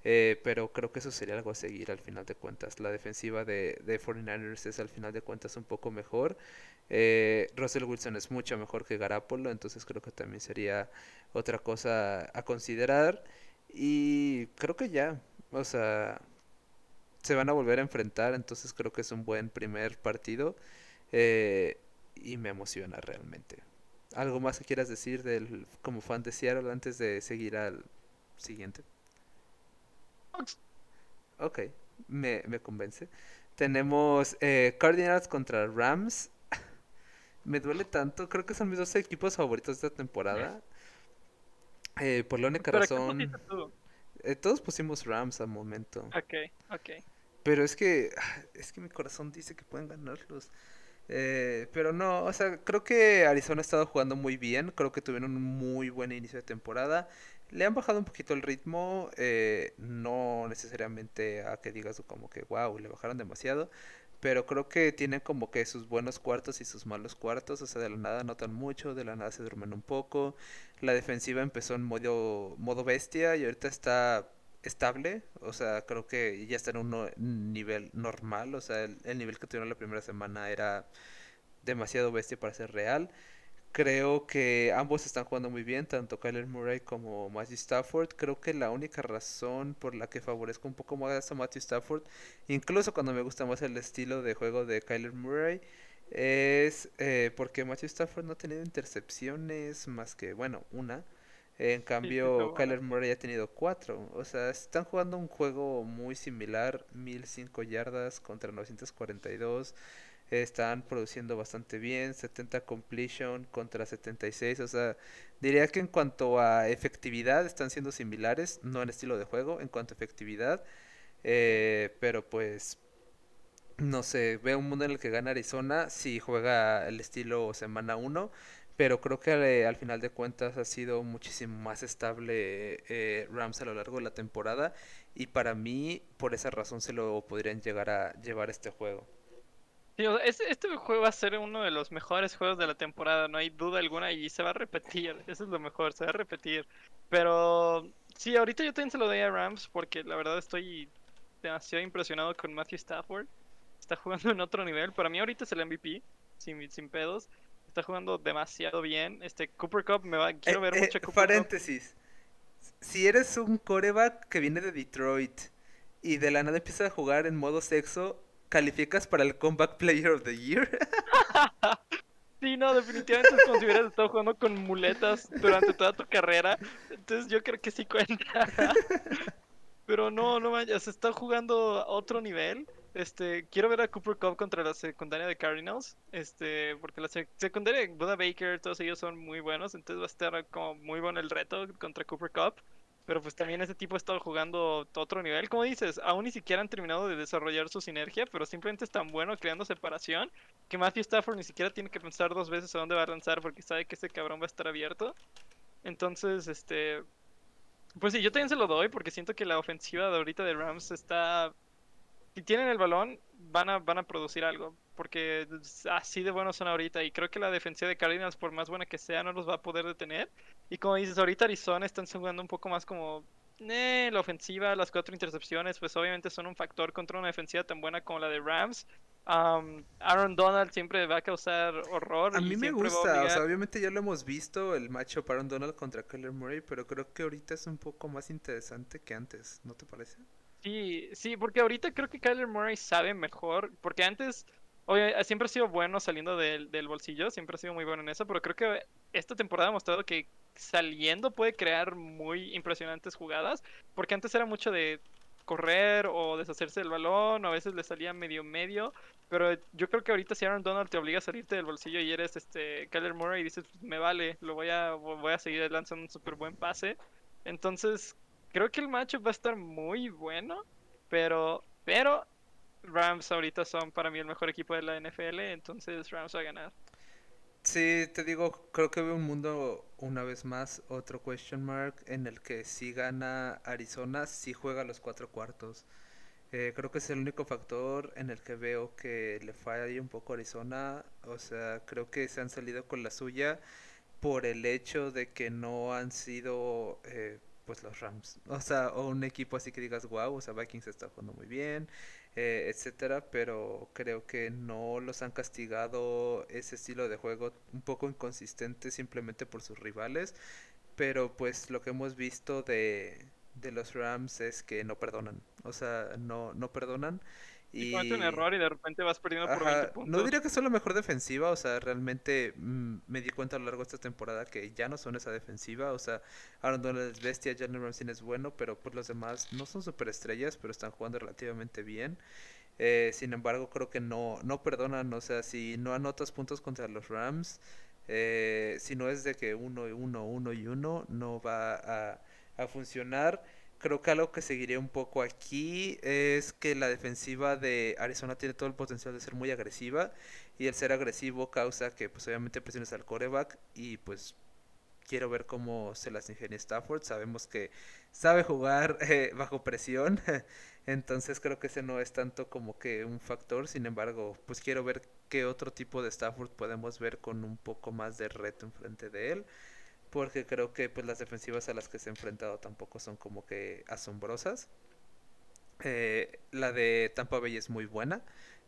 Eh, pero creo que eso sería algo a seguir al final de cuentas. La defensiva de, de 49ers es al final de cuentas un poco mejor. Eh, Russell Wilson es mucho mejor que Garapolo, entonces creo que también sería otra cosa a considerar. Y creo que ya, o sea, se van a volver a enfrentar, entonces creo que es un buen primer partido eh, y me emociona realmente. ¿Algo más que quieras decir del como fan de Seattle antes de seguir al siguiente? Ok, me, me convence. Tenemos eh, Cardinals contra Rams. me duele tanto, creo que son mis dos equipos favoritos de esta temporada. Eh, por la única razón. Eh, todos pusimos Rams al momento. Ok, ok. Pero es que. Es que mi corazón dice que pueden ganarlos. Eh, pero no, o sea, creo que Arizona ha estado jugando muy bien. Creo que tuvieron un muy buen inicio de temporada. Le han bajado un poquito el ritmo. Eh, no necesariamente a que digas como que, wow, le bajaron demasiado. Pero creo que tienen como que sus buenos cuartos y sus malos cuartos. O sea, de la nada notan mucho, de la nada se duermen un poco. La defensiva empezó en modo, modo bestia y ahorita está estable. O sea, creo que ya está en un nivel normal. O sea, el, el nivel que tuvieron la primera semana era demasiado bestia para ser real. Creo que ambos están jugando muy bien, tanto Kyler Murray como Matthew Stafford. Creo que la única razón por la que favorezco un poco más a Matthew Stafford, incluso cuando me gusta más el estilo de juego de Kyler Murray, es eh, porque Matthew Stafford no ha tenido intercepciones más que, bueno, una. En cambio, Kyler Murray ha tenido cuatro. O sea, están jugando un juego muy similar, 1005 yardas contra 942 están produciendo bastante bien, 70 completion contra 76, o sea, diría que en cuanto a efectividad están siendo similares, no en estilo de juego, en cuanto a efectividad, eh, pero pues no sé, veo un mundo en el que gana Arizona si juega el estilo semana 1, pero creo que eh, al final de cuentas ha sido muchísimo más estable eh, Rams a lo largo de la temporada y para mí por esa razón se lo podrían llegar a llevar este juego este, juego va a ser uno de los mejores juegos de la temporada, no hay duda alguna, y se va a repetir. Eso es lo mejor, se va a repetir. Pero sí, ahorita yo también se lo doy a Rams porque la verdad estoy demasiado impresionado con Matthew Stafford. Está jugando en otro nivel. Para mí ahorita es el MVP, sin, sin pedos. Está jugando demasiado bien. Este Cooper Cup me va, quiero ver eh, mucho eh, Cooper Paréntesis. Si eres un coreback que viene de Detroit y de la nada empieza a jugar en modo sexo, ¿Calificas para el Comeback Player of the Year? sí, no, definitivamente es si hubieras estado jugando con muletas durante toda tu carrera. Entonces yo creo que sí cuenta. Pero no, no vayas, está jugando a otro nivel. Este, quiero ver a Cooper Cup contra la secundaria de Cardinals. Este, porque la secundaria de Buda Baker, todos ellos son muy buenos. Entonces va a estar como muy bueno el reto contra Cooper Cup. Pero pues también ese tipo ha estado jugando otro nivel. Como dices, aún ni siquiera han terminado de desarrollar su sinergia, pero simplemente es tan bueno creando separación que Matthew Stafford ni siquiera tiene que pensar dos veces a dónde va a lanzar porque sabe que ese cabrón va a estar abierto. Entonces, este... Pues sí, yo también se lo doy porque siento que la ofensiva de ahorita de Rams está... Si tienen el balón, van a, van a producir algo. Porque así de buenos son ahorita. Y creo que la defensiva de Cardinals, por más buena que sea, no los va a poder detener. Y como dices, ahorita Arizona están jugando un poco más como eh, la ofensiva, las cuatro intercepciones, pues obviamente son un factor contra una defensiva tan buena como la de Rams. Aaron Donald siempre va a causar horror. A mí me gusta, o sea, obviamente ya lo hemos visto, el macho Aaron Donald contra Kyler Murray, pero creo que ahorita es un poco más interesante que antes, ¿no te parece? Sí, sí, porque ahorita creo que Kyler Murray sabe mejor, porque antes Oye, siempre ha sido bueno saliendo del, del, bolsillo, siempre ha sido muy bueno en eso, pero creo que esta temporada ha mostrado que saliendo puede crear muy impresionantes jugadas, porque antes era mucho de correr o deshacerse del balón, o a veces le salía medio medio, pero yo creo que ahorita si Aaron Donald te obliga a salirte del bolsillo y eres este Kyler Murray y dices, me vale, lo voy a, voy a seguir lanzando un súper buen pase, entonces creo que el matchup va a estar muy bueno, pero, pero Rams ahorita son para mí el mejor equipo de la NFL, entonces Rams va a ganar. Sí, te digo, creo que veo un mundo una vez más, otro question mark, en el que si gana Arizona, si juega los cuatro cuartos. Eh, creo que es el único factor en el que veo que le falla un poco Arizona. O sea, creo que se han salido con la suya por el hecho de que no han sido eh, pues los Rams. O sea, o un equipo así que digas, wow, o sea, Vikings está jugando muy bien eh, etcétera, pero creo que no los han castigado ese estilo de juego un poco inconsistente simplemente por sus rivales, pero pues lo que hemos visto de, de los Rams es que no perdonan. O sea, no, no perdonan. Y un error y de repente vas perdiendo por 20 puntos. No diría que son la mejor defensiva, o sea, realmente mm, me di cuenta a lo largo de esta temporada que ya no son esa defensiva, o sea, Aaron Donald es bestia, Jalen Ramsey es bueno, pero por los demás no son superestrellas, pero están jugando relativamente bien. Eh, sin embargo, creo que no, no perdonan, o sea, si no anotas puntos contra los Rams, eh, si no es de que uno y uno, uno y uno, no va a, a funcionar. Creo que algo que seguiría un poco aquí es que la defensiva de Arizona tiene todo el potencial de ser muy agresiva y el ser agresivo causa que pues obviamente presiones al coreback y pues quiero ver cómo se las ingenia Stafford. Sabemos que sabe jugar eh, bajo presión, entonces creo que ese no es tanto como que un factor. Sin embargo, pues quiero ver qué otro tipo de Stafford podemos ver con un poco más de reto enfrente de él porque creo que pues las defensivas a las que se ha enfrentado tampoco son como que asombrosas. Eh, la de Tampa Bay es muy buena,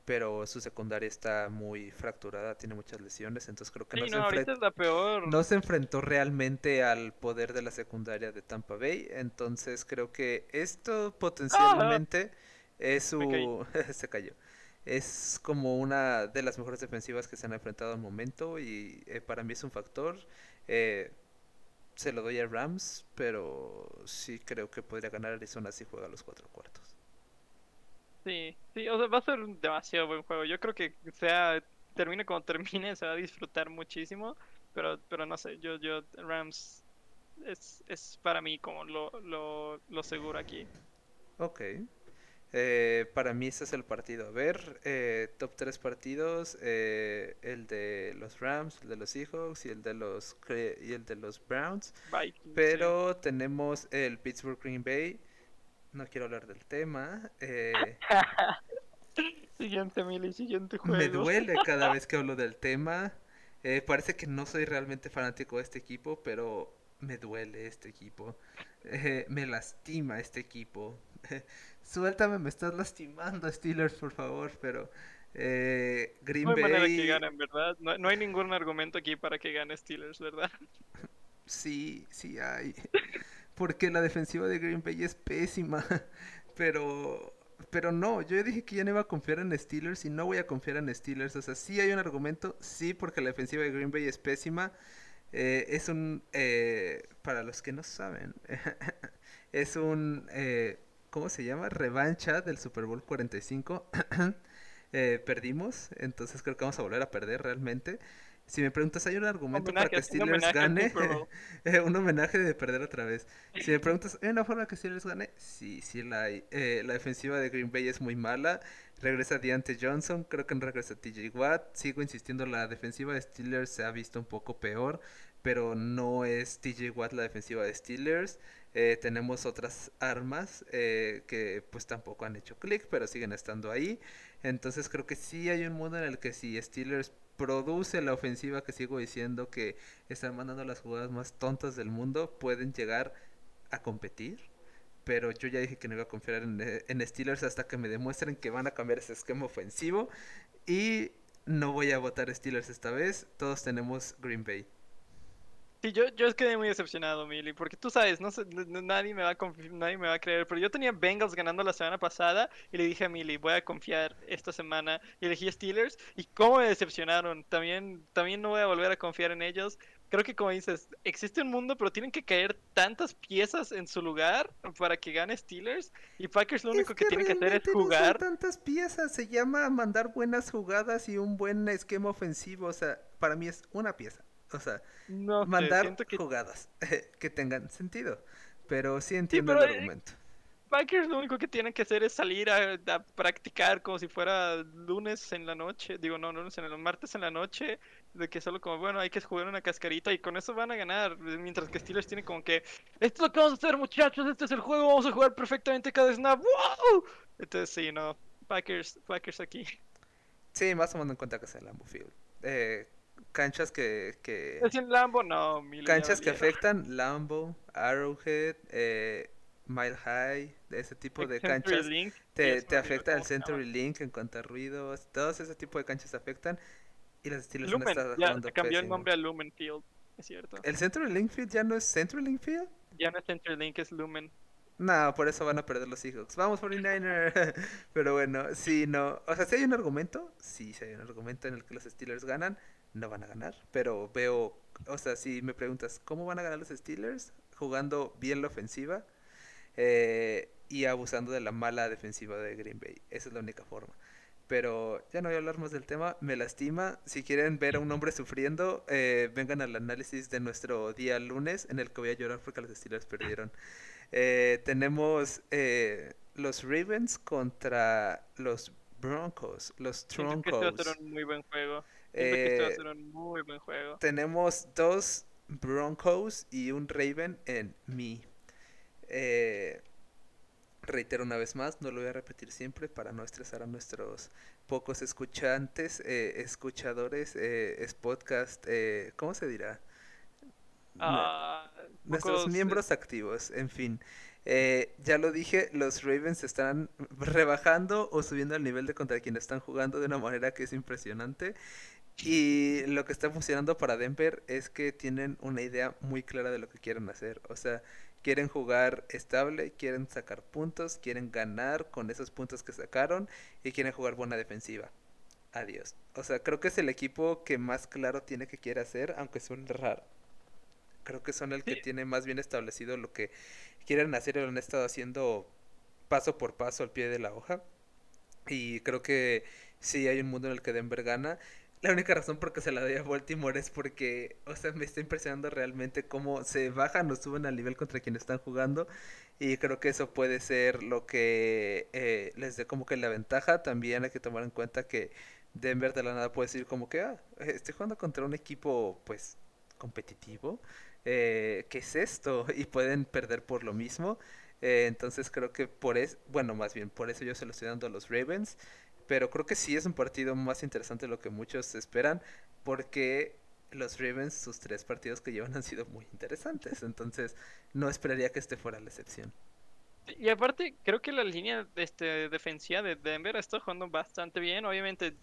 pero su secundaria está muy fracturada, tiene muchas lesiones, entonces creo que no, se enfrentó, peor. no se enfrentó realmente al poder de la secundaria de Tampa Bay, entonces creo que esto potencialmente es su... se cayó. Es como una de las mejores defensivas que se han enfrentado al momento y eh, para mí es un factor. Eh, se lo doy a Rams, pero sí creo que podría ganar Arizona si juega los cuatro cuartos. Sí, sí, o sea, va a ser un demasiado buen juego. Yo creo que sea termine como termine, se va a disfrutar muchísimo, pero pero no sé, yo yo Rams es, es para mí como lo, lo, lo seguro aquí. Ok. Eh, para mí ese es el partido. A ver, eh, top 3 partidos, eh, el de los Rams, el de los Seahawks y el de los y el de los Browns. Pero tenemos el Pittsburgh Green Bay. No quiero hablar del tema. siguiente Mili, siguiente juego. Me duele cada vez que hablo del tema. parece que no soy realmente fanático de este equipo, pero me duele este equipo. me lastima este equipo. Suéltame, me estás lastimando, Steelers, por favor, pero eh, Green no hay manera que ganen, ¿verdad? No, hay ningún argumento aquí para que gane Steelers, ¿verdad? Sí, sí hay. Porque la defensiva de Green Bay es pésima. Pero, pero no, yo dije que ya no iba a confiar en Steelers y no voy a confiar en Steelers. O sea, sí hay un argumento, sí, porque la defensiva de Green Bay es pésima. Eh, es un, eh, para los que no saben, es un eh, ¿cómo se llama? Revancha del Super Bowl 45. eh, perdimos, entonces creo que vamos a volver a perder realmente. Si me preguntas, ¿hay un argumento para que Steelers gane? un homenaje de perder otra vez. Si me preguntas, ¿hay una forma que Steelers gane? Sí, sí la hay. Eh, la defensiva de Green Bay es muy mala. Regresa Deante Johnson, creo que no regresa TJ Watt. Sigo insistiendo, la defensiva de Steelers se ha visto un poco peor, pero no es TJ Watt la defensiva de Steelers. Eh, tenemos otras armas eh, que pues tampoco han hecho clic, pero siguen estando ahí. Entonces creo que sí hay un mundo en el que si Steelers produce la ofensiva que sigo diciendo que están mandando las jugadas más tontas del mundo, pueden llegar a competir. Pero yo ya dije que no iba a confiar en, eh, en Steelers hasta que me demuestren que van a cambiar ese esquema ofensivo. Y no voy a votar Steelers esta vez. Todos tenemos Green Bay. Sí, yo, yo quedé muy decepcionado, Mili, porque tú sabes, no, sé, nadie, me va a nadie me va a creer, pero yo tenía Bengals ganando la semana pasada y le dije a Mili, voy a confiar esta semana y elegí Steelers y cómo me decepcionaron. También, también no voy a volver a confiar en ellos. Creo que como dices, existe un mundo, pero tienen que caer tantas piezas en su lugar para que gane Steelers y Packers lo único que, tiene que hacer es jugar. No tantas piezas, se llama mandar buenas jugadas y un buen esquema ofensivo, o sea, para mí es una pieza. O sea, mandar jugadas que tengan sentido. Pero sí entiendo el eh, argumento. Packers lo único que tienen que hacer es salir a, practicar como si fuera lunes en la noche. Digo, no, lunes en el martes en la noche. De que solo como, bueno, hay que jugar una cascarita y con eso van a ganar. Mientras que Steelers tiene como que, esto es lo que vamos a hacer muchachos, este es el juego, vamos a jugar perfectamente cada snap. ¡Wow! Entonces sí, no. Packers, Packers aquí. Sí, más tomando en cuenta que es el Lambo Field. Eh, canchas que... que... ¿Es en Lambo? No, Canchas que afectan Lambo, Arrowhead, eh, Mile High, ese tipo de canchas. te, te afecta el Century Link en cuanto a ruidos, todos ese tipo de canchas afectan. Y las estilos Lumen, están ya, cambió el nombre a Lumen Field, es cierto. ¿El Century Link Field ya no es Century Link Field? Ya no es Century Link, es Lumen. No, por eso van a perder los Seahawks. Vamos 49er. Pero bueno, sí, no. O sea, si hay un argumento, sí, si hay un argumento en el que los Steelers ganan, no van a ganar. Pero veo, o sea, si me preguntas, ¿cómo van a ganar los Steelers? Jugando bien la ofensiva eh, y abusando de la mala defensiva de Green Bay. Esa es la única forma. Pero ya no voy a hablar más del tema, me lastima. Si quieren ver a un hombre sufriendo, eh, vengan al análisis de nuestro día lunes en el que voy a llorar porque los Steelers perdieron. Eh, tenemos eh, los Ravens contra los Broncos, los Troncos. Este a ser un muy buen juego. Este va a ser un muy buen juego. Tenemos dos Broncos y un Raven en mi. Eh, reitero una vez más, no lo voy a repetir siempre para no estresar a nuestros pocos escuchantes, eh, escuchadores, eh, es podcast, eh, ¿cómo se dirá? Ah, nuestros pocos, miembros activos, en fin. Eh, ya lo dije, los Ravens están rebajando o subiendo al nivel de contra quien están jugando de una manera que es impresionante. Y lo que está funcionando para Denver es que tienen una idea muy clara de lo que quieren hacer. O sea, quieren jugar estable, quieren sacar puntos, quieren ganar con esos puntos que sacaron y quieren jugar buena defensiva. Adiós. O sea, creo que es el equipo que más claro tiene que quiere hacer, aunque suene raro. Creo que son el que Sí. tiene más bien establecido lo que quieren hacer y lo han estado haciendo paso por paso al pie de la hoja. Y creo que sí hay un mundo en el que Denver gana. La única razón por que se la doy a Baltimore es porque, o sea, me está impresionando realmente cómo se bajan o suben al nivel contra quien están jugando. Y creo que eso puede ser lo que eh, les dé como que la ventaja. También hay que tomar en cuenta que Denver de la nada puede decir como que, ah, estoy jugando contra un equipo, pues, competitivo. Eh, ¿qué es esto? Y pueden perder por lo mismo. Eh, entonces creo que por eso, bueno, más bien por eso yo se lo estoy dando a los Ravens. Pero creo que sí es un partido más interesante de lo que muchos esperan, porque los Ravens, sus tres partidos que llevan han sido muy interesantes. Entonces no esperaría que este fuera la excepción. Y aparte, creo que la línea este, defensiva de Denver está jugando bastante bien. Obviamente,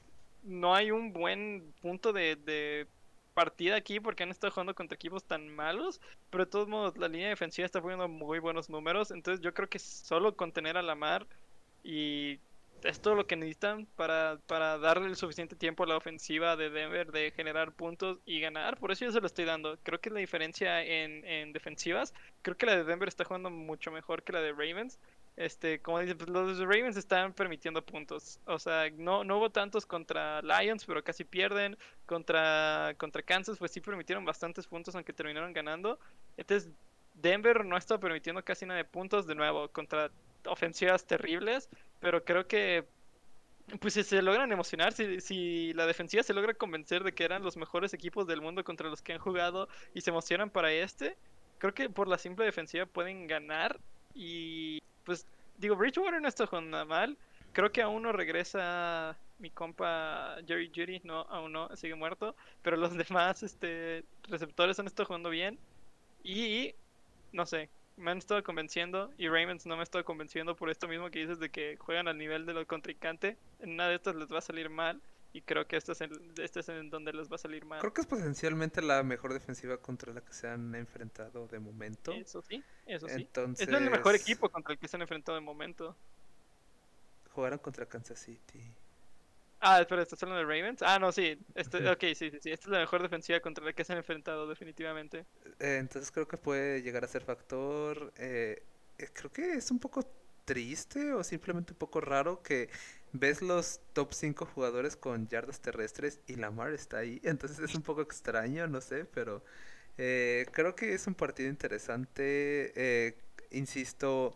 no hay un buen punto de, de partida aquí porque han estado jugando contra equipos tan malos. Pero de todos modos, la línea defensiva está poniendo muy buenos números. Entonces, yo creo que solo contener a Lamar y es todo lo que necesitan para, para darle el suficiente tiempo a la ofensiva de Denver de generar puntos y ganar. Por eso yo se lo estoy dando. Creo que la diferencia en, en defensivas, creo que la de Denver está jugando mucho mejor que la de Ravens. Este, como dicen, pues los Ravens están permitiendo puntos. O sea, no, no hubo tantos contra Lions, pero casi pierden. Contra, contra Kansas, pues sí permitieron bastantes puntos, aunque terminaron ganando. Entonces, Denver no está permitiendo casi nada de puntos de nuevo contra ofensivas terribles, pero creo que pues si se logran emocionar, si, si la defensiva se logra convencer de que eran los mejores equipos del mundo contra los que han jugado y se emocionan para este, creo que por la simple defensiva pueden ganar y pues digo, Bridgewater no está jugando mal, creo que aún no regresa mi compa Jerry Judy, no, aún no, sigue muerto, pero los demás este receptores han estado jugando bien y no sé, me han estado convenciendo y Ravens no me ha estado convenciendo por esto mismo que dices de que juegan al nivel de lo contrincante. En nada de estas les va a salir mal y creo que este es, el, este es en donde les va a salir mal. Creo que es potencialmente la mejor defensiva contra la que se han enfrentado de momento. Eso sí, eso sí. Entonces, Es el mejor equipo contra el que se han enfrentado de momento. Jugaron contra Kansas City. Ah, espera, ¿estás hablando de Ravens? Ah, no, sí. Este, ok, sí, sí, sí. Esta es la mejor defensiva contra la que se han enfrentado, definitivamente. Eh, entonces creo que puede llegar a ser factor. eh, eh, creo que es un poco triste o simplemente un poco raro que ves los top 5 jugadores con yardas terrestres y Lamar está ahí. Entonces es un poco extraño, no sé, pero eh, creo que es un partido interesante. eh, insisto,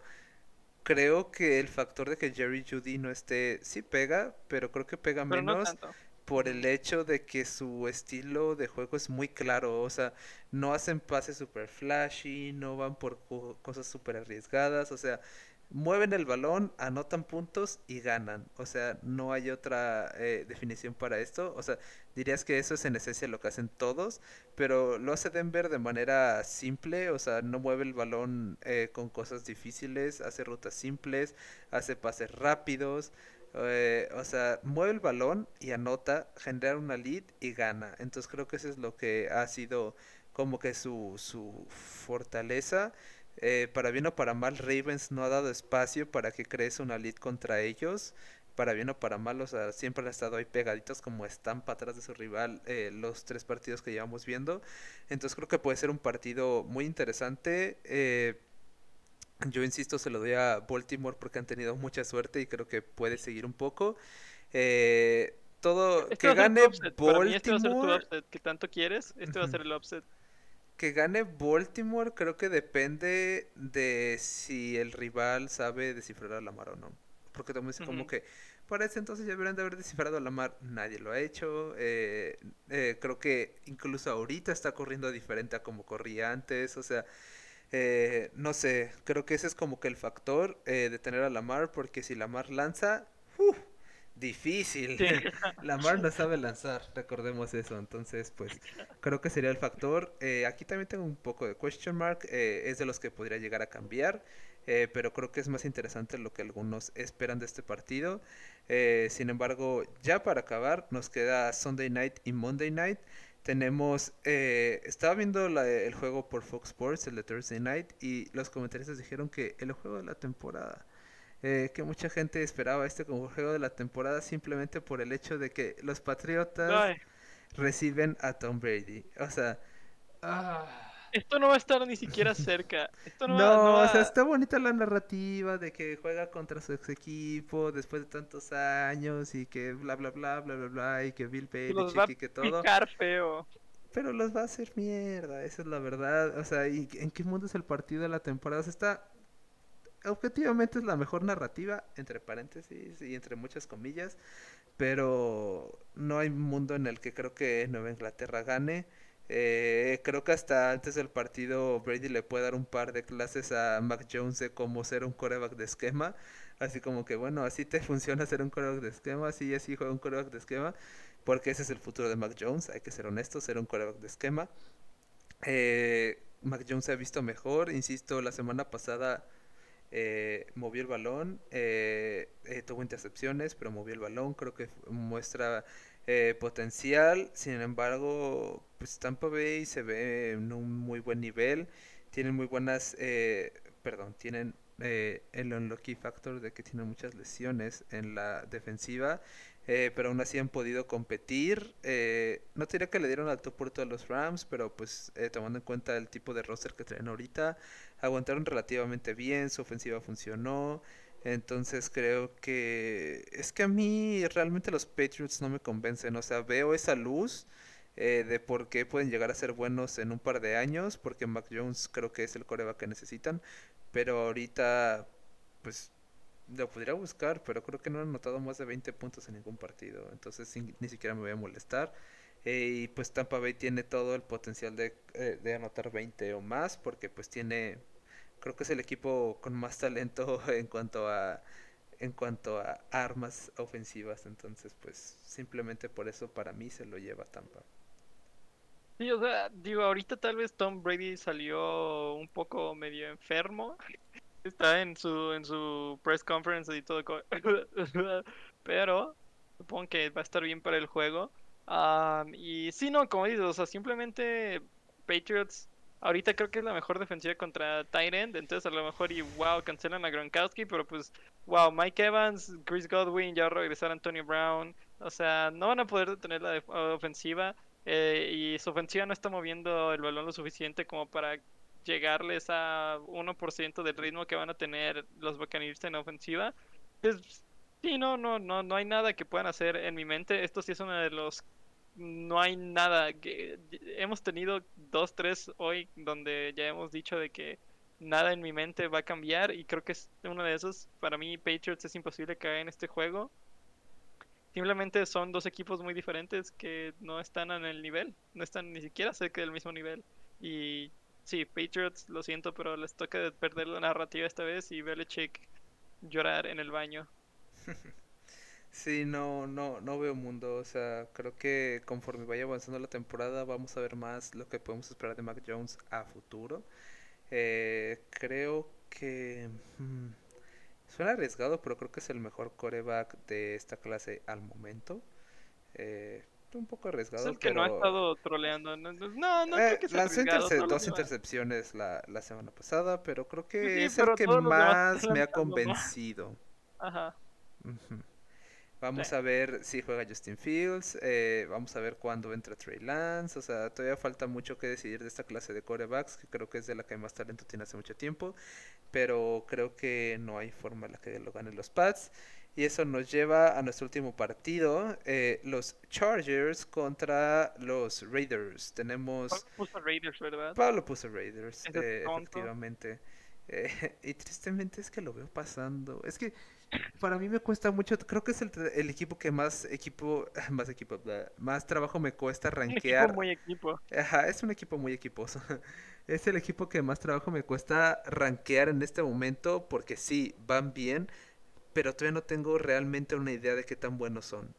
creo que el factor de que Jerry Judy no esté, sí pega, pero creo que pega Pero menos por el hecho de que su estilo de juego es muy claro, o sea, no hacen pases super flashy, no van por co- cosas super arriesgadas, o sea, mueven el balón, anotan puntos y ganan, o sea, no hay otra eh, definición para esto, o sea, dirías que eso es en esencia lo que hacen todos, pero lo hace Denver de manera simple, o sea, no mueve el balón eh, con cosas difíciles, hace rutas simples, hace pases rápidos. Eh, o sea, mueve el balón y anota, genera una lead y gana. Entonces creo que eso es lo que ha sido como que su, su fortaleza. Eh, para bien o para mal, Ravens no ha dado espacio para que crees una lead contra ellos. Para bien o para mal, o sea, siempre han estado ahí pegaditos como estampa atrás de su rival eh, los tres partidos que llevamos viendo. Entonces creo que puede ser un partido muy interesante. Eh, yo insisto, se lo doy a Baltimore porque han tenido mucha suerte y creo que puede seguir un poco. Eh, todo Este que gane upset. Mí este va a ser tu Baltimore, upset que tanto quieres. Este va a ser el upset. Que gane Baltimore, creo que depende de si el rival sabe descifrar a Lamar o no. Porque también es como Ujú. que para ese entonces ya deberían de haber descifrado a Lamar, nadie lo ha hecho. eh, eh, creo que incluso ahorita está corriendo diferente a como corría antes. O sea, Eh, no sé, creo que ese es como que el factor eh, de tener a Lamar, porque si Lamar lanza. Difícil. Sí. Lamar no sabe lanzar, recordemos eso. Entonces, pues creo que sería el factor. Eh, aquí también tengo un poco de question mark, eh, es de los que podría llegar a cambiar. eh, pero creo que es más interesante lo que algunos esperan de este partido. Eh, sin embargo, ya para acabar, nos queda Sunday Night y Monday Night. Tenemos, eh, estaba viendo la- el juego por Fox Sports, el de Thursday Night, y los comentaristas dijeron que el juego de la temporada, eh, que mucha gente esperaba este como juego de la temporada simplemente por el hecho de que los Patriotas Ay, reciben a Tom Brady. O sea, ah, esto no va a estar ni siquiera cerca. Esto no, no, va, no o sea, está bonita la narrativa de que juega contra su ex equipo después de tantos años y que bla bla bla bla bla bla y que Bill Belichick y que todo. picar feo. Pero los va a hacer mierda, esa es la verdad. O sea, ¿y en qué mundo es el partido de la temporada? O sea, está. Objetivamente es la mejor narrativa, entre paréntesis y entre muchas comillas. Pero no hay mundo en el que creo que Nueva Inglaterra gane. Eh, creo que hasta antes del partido Brady le puede dar un par de clases a Mac Jones de cómo ser un coreback de esquema. Así como que, bueno, así te funciona ser un coreback de esquema, así así juega un coreback de esquema. Porque ese es el futuro de Mac Jones, hay que ser honestos, ser un coreback de esquema. Eh, Mac Jones se ha visto mejor, insisto, la semana pasada eh, movió el balón, eh, eh, tuvo intercepciones, pero movió el balón, creo que muestra eh, potencial, sin embargo, pues Tampa Bay se ve en un muy buen nivel, tienen muy buenas, eh, perdón, tienen el unlucky factor de que tienen muchas lesiones en la defensiva, eh, pero aún así han podido competir. eh, no diría que le dieron al tú por todos los Rams, pero pues eh, tomando en cuenta el tipo de roster que traen ahorita, aguantaron relativamente bien, su ofensiva funcionó. Entonces creo que es que a mí realmente los Patriots no me convencen. O sea, veo esa luz eh, de por qué pueden llegar a ser buenos en un par de años, porque Mac Jones creo que es el coreback que necesitan, pero ahorita pues lo podría buscar, pero creo que no han anotado más de 20 puntos en ningún partido, entonces ni siquiera me voy a molestar. Y pues Tampa Bay tiene todo el potencial de, eh, de anotar 20 o más, porque pues tiene, creo que es el equipo con más talento en cuanto a, en cuanto a armas ofensivas, entonces pues simplemente por eso para mí se lo lleva Tampa. Sí, o sea, digo, ahorita tal vez Tom Brady salió un poco medio enfermo. Está en su en su press conference y todo. Pero supongo que va a estar bien para el juego. Am, y sí, no, como dices, o sea, simplemente Patriots ahorita creo que es la mejor defensiva contra end. Entonces a lo mejor y wow, cancelan a Gronkowski, pero pues wow, Mike Evans, Chris Godwin, ya regresar Antonio Brown. O sea, no van a poder detener la def- ofensiva. eh, y su ofensiva no está moviendo el balón lo suficiente como para llegarles a 1% del ritmo que van a tener los Buccaneers en ofensiva. Pues, sí, no, no, no, no hay nada que puedan hacer en mi mente. Esto sí es uno de los no hay nada que hemos tenido dos, tres hoy donde ya hemos dicho de que nada en mi mente va a cambiar y creo que es uno de esos. Para mí, Patriots es imposible caer en este juego. Simplemente son dos equipos muy diferentes que no están en el nivel, no están ni siquiera cerca del mismo nivel. Y sí, Patriots, lo siento, pero les toca de perder la narrativa esta vez y Belichick llorar en el baño. Sí, no, no, no veo mundo, o sea, creo que conforme vaya avanzando la temporada vamos a ver más lo que podemos esperar de Mac Jones a futuro. Eh, creo que mm, suena arriesgado, pero creo que es el mejor coreback de esta clase al momento. Eh, un poco arriesgado. Es el que pero... no ha estado troleando. No, no, no Eh, creo que sea lanzó interce- solo dos intercepciones la, la semana pasada, pero creo que Sí, es el que más me ha convencido. Ajá. Ujú. Vamos Sí. a ver si juega Justin Fields, eh, vamos a ver cuándo entra Trey Lance, o sea, todavía falta mucho que decidir de esta clase de corebacks, que creo que es de la que más talento tiene hace mucho tiempo, pero creo que no hay forma en la que lo ganen los Pats. Y eso nos lleva a nuestro último partido, eh, los Chargers contra los Raiders. Tenemos... Pablo puso Raiders, ¿verdad? Pablo puso Raiders, eh, efectivamente. Eh, y tristemente es que lo veo pasando. Es que para mí me cuesta mucho. Creo que es el, equipo que más equipo, más equipo, más trabajo me cuesta Un equipo rankear. muy equipo. Ajá, es un equipo muy equiposo. Es el equipo que más trabajo me cuesta rankear en este momento porque sí, van bien, pero todavía no tengo realmente una idea de qué tan buenos son.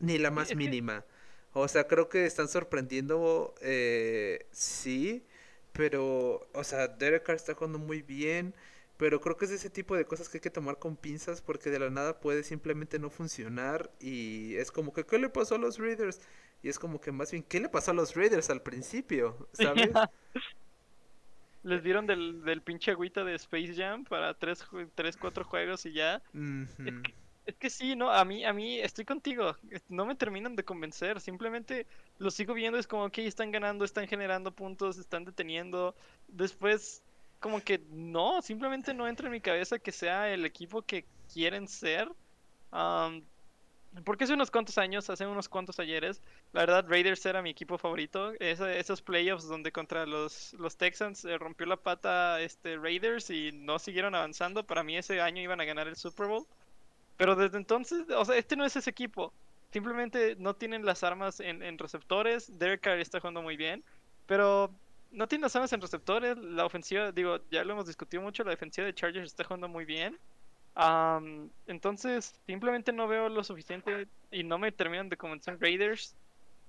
Ni la más mínima. O sea, creo que están sorprendiendo, eh, sí, pero, o sea, Derek Carr está jugando muy bien, pero creo que es ese tipo de cosas que hay que tomar con pinzas porque de la nada puede simplemente no funcionar y es como que, ¿qué le pasó a los Raiders? Y es como que más bien, ¿qué le pasó a los Raiders al principio? ¿Sabes? Les dieron del, del pinche agüita de Space Jam para 3, tres 4 juegos y ya. Es que sí, no, a mí, a mí estoy contigo. No me terminan de convencer. Simplemente lo sigo viendo, es como que están ganando, están generando puntos, están deteniendo. Después, como que no, simplemente no entra en mi cabeza que sea el equipo que quieren ser. Porque hace unos cuantos años, hace unos cuantos ayeres, la verdad Raiders era mi equipo favorito. Esos playoffs donde contra los, los Texans eh, rompió la pata este Raiders y no siguieron avanzando, para mí ese año iban a ganar el Super Bowl. Pero desde entonces, o sea, este no es ese equipo. Simplemente no tienen las armas en, en receptores. Derek Carr está jugando muy bien. Pero no tienen las armas en receptores. La ofensiva, digo, ya lo hemos discutido mucho. La defensiva de Chargers está jugando muy bien. Am, entonces, simplemente no veo lo suficiente y no me terminan de convencer Raiders.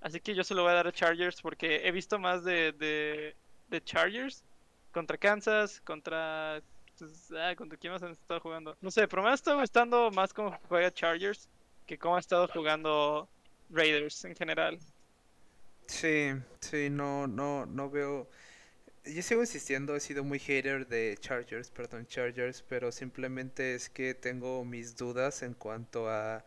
Así que yo se lo voy a dar a Chargers porque he visto más de, de, de Chargers contra Kansas, contra. pues, ah, ¿Contra quién más han estado jugando? No sé, pero me ha estado gustando más cómo juega Chargers que cómo ha estado jugando Raiders en general. Sí, sí, no, no, no veo. Yo sigo insistiendo, he sido muy hater de Chargers, perdón, Chargers, pero simplemente es que tengo mis dudas en cuanto a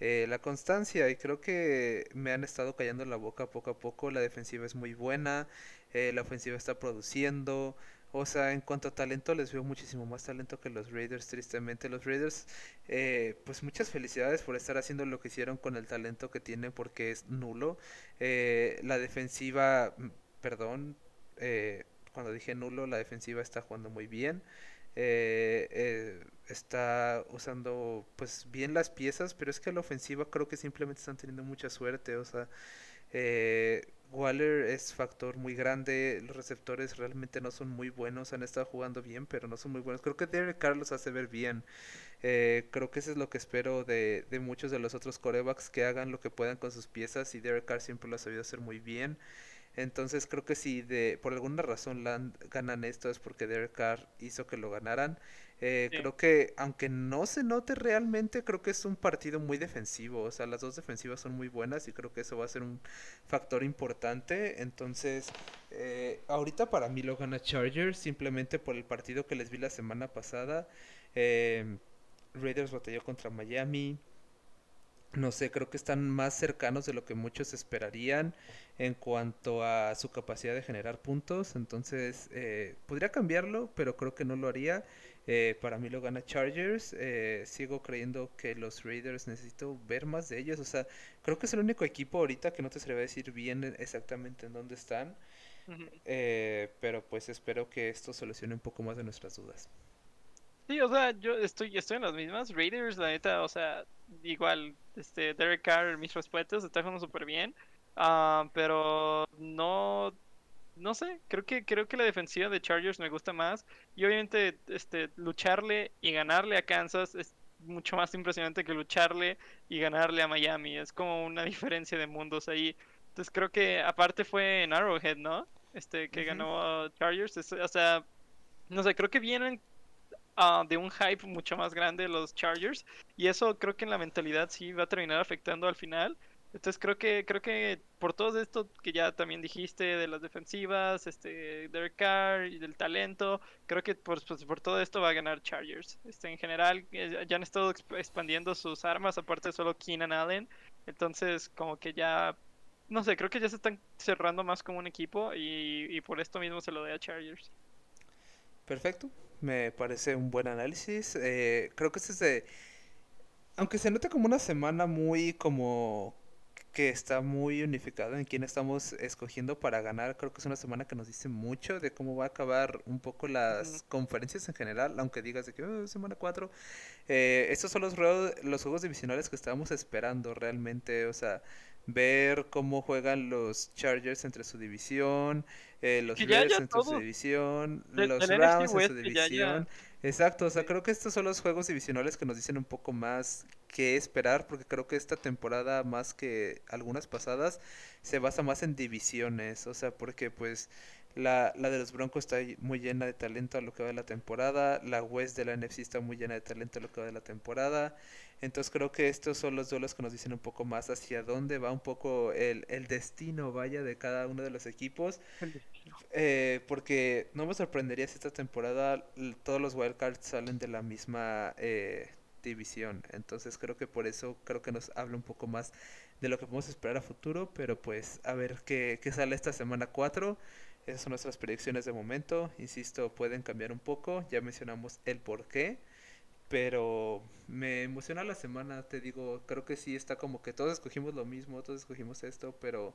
eh, la constancia y creo que me han estado callando la boca poco a poco. La defensiva es muy buena, eh, la ofensiva está produciendo. O sea, en cuanto a talento, les veo muchísimo más talento que los Raiders, tristemente. Los Raiders, eh, pues muchas felicidades por estar haciendo lo que hicieron con el talento que tienen porque es nulo. Eh, la defensiva, mm, perdón, eh, cuando dije nulo, la defensiva está jugando muy bien. Eh, eh, está usando pues bien las piezas, pero es que la ofensiva creo que simplemente están teniendo mucha suerte. O sea, eh, Waller es factor muy grande, los receptores realmente no son muy buenos, han estado jugando bien, pero no son muy buenos. Creo que Derek Carr los hace ver bien. Eh, creo que eso es lo que espero de, de muchos de los otros corebacks que hagan lo que puedan con sus piezas y Derek Carr siempre lo ha sabido hacer muy bien. Entonces creo que si de por alguna razón lan- ganan esto es porque Derek Carr hizo que lo ganaran. Eh, Sí. creo que aunque no se note realmente, creo que es un partido muy defensivo. O sea, las dos defensivas son muy buenas y creo que eso va a ser un factor importante. Entonces, eh, ahorita para mí lo gana Chargers simplemente por el partido que les vi la semana pasada. Eh, Raiders batalló contra Miami. No sé, creo que están más cercanos de lo que muchos esperarían en cuanto a su capacidad de generar puntos. Entonces, eh, podría cambiarlo, pero creo que no lo haría. Eh, para mí lo gana Chargers. Eh, sigo creyendo que los Raiders necesito ver más de ellos. O sea, creo que es el único equipo ahorita que no te sabría decir bien exactamente en dónde están. Eh, pero pues espero que esto solucione un poco más de nuestras dudas. Sí, o sea, yo estoy, estoy en las mismas. Raiders, la neta, o sea, igual, este, Derek Carr, mis respetos, está jugando súper bien. Ah, pero no, no sé, creo que, creo que la defensiva de Chargers me gusta más. Y obviamente, este, lucharle y ganarle a Kansas es mucho más impresionante que lucharle y ganarle a Miami. Es como una diferencia de mundos ahí. Entonces creo que aparte fue en Arrowhead, ¿no? Este, que ganó a Chargers. Es- o sea, no sé, creo que vienen ah, de un hype mucho más grande los Chargers. Y eso creo que en la mentalidad sí va a terminar afectando al final. Entonces creo que creo que por todo esto que ya también dijiste de las defensivas, este Derek Carr y del talento, creo que por, pues, por todo esto va a ganar Chargers. Este en general eh, ya han estado expandiendo sus armas aparte de solo Keenan Allen, entonces como que ya no sé, creo que ya se están cerrando más como un equipo y, por esto mismo se lo doy a Chargers. Perfecto, me parece un buen análisis. Eh, creo que este es de aunque se nota como una semana muy como que está muy unificado en quién estamos escogiendo para ganar. Creo que es una semana que nos dice mucho de cómo va a acabar un poco las conferencias en general, aunque digas de que oh, semana 4. Eh, estos son los, los juegos divisionales que estábamos esperando realmente, o sea, ver cómo juegan los Chargers entre su división, eh, los Bears entre su división, los Browns en su división. Exacto, o sea, creo que estos son los juegos divisionales que nos dicen un poco más qué esperar, porque creo que esta temporada, más que algunas pasadas, se basa más en divisiones, o sea, porque pues la, la de los Broncos está muy llena de talento a lo que va de la temporada, la West de la NFC está muy llena de talento a lo que va de la temporada, entonces creo que estos son los duelos que nos dicen un poco más hacia dónde va un poco el, el destino, vaya, de cada uno de los equipos. Eh, porque no me sorprendería si esta temporada todos los wildcards salen de la misma eh, división. Entonces creo que por eso creo que nos habla un poco más de lo que podemos esperar a futuro. Pero pues a ver qué, qué sale esta semana 4. Esas son nuestras predicciones de momento. Insisto, pueden cambiar un poco. Ya mencionamos el por qué. Pero me emociona la semana, te digo, creo que sí está como que todos escogimos lo mismo, todos escogimos esto, pero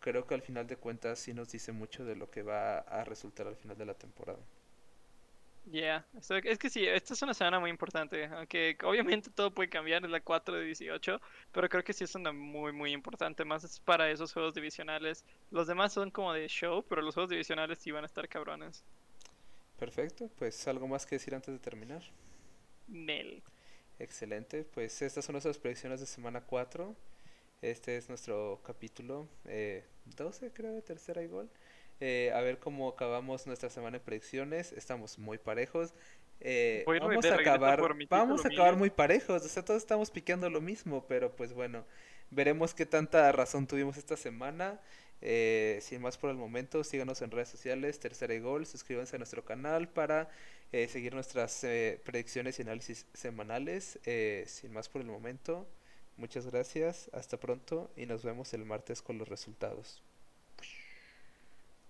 creo que al final de cuentas sí nos dice mucho de lo que va a resultar al final de la temporada. Ya, yeah. es que sí, esta es una semana muy importante, aunque obviamente todo puede cambiar, en la 4 de 18, pero creo que sí es una muy, muy importante, más para esos juegos divisionales. Los demás son como de show, pero los juegos divisionales sí van a estar cabrones. Perfecto, pues algo más que decir antes de terminar. Nel. Excelente, pues estas son nuestras predicciones de semana 4. Este es nuestro capítulo eh, 12, creo, de tercera y gol. Eh, a ver cómo acabamos nuestra semana de predicciones. Estamos muy parejos. Eh, vamos a acabar, vamos a acabar muy parejos. O sea, todos estamos piqueando lo mismo, pero pues bueno, veremos qué tanta razón tuvimos esta semana. Eh, sin más por el momento, síganos en redes sociales, Tercera y Gol, suscríbanse a nuestro canal para eh, seguir nuestras eh, predicciones y análisis semanales. sin más por el momento, muchas gracias, hasta pronto y nos vemos el martes con los resultados.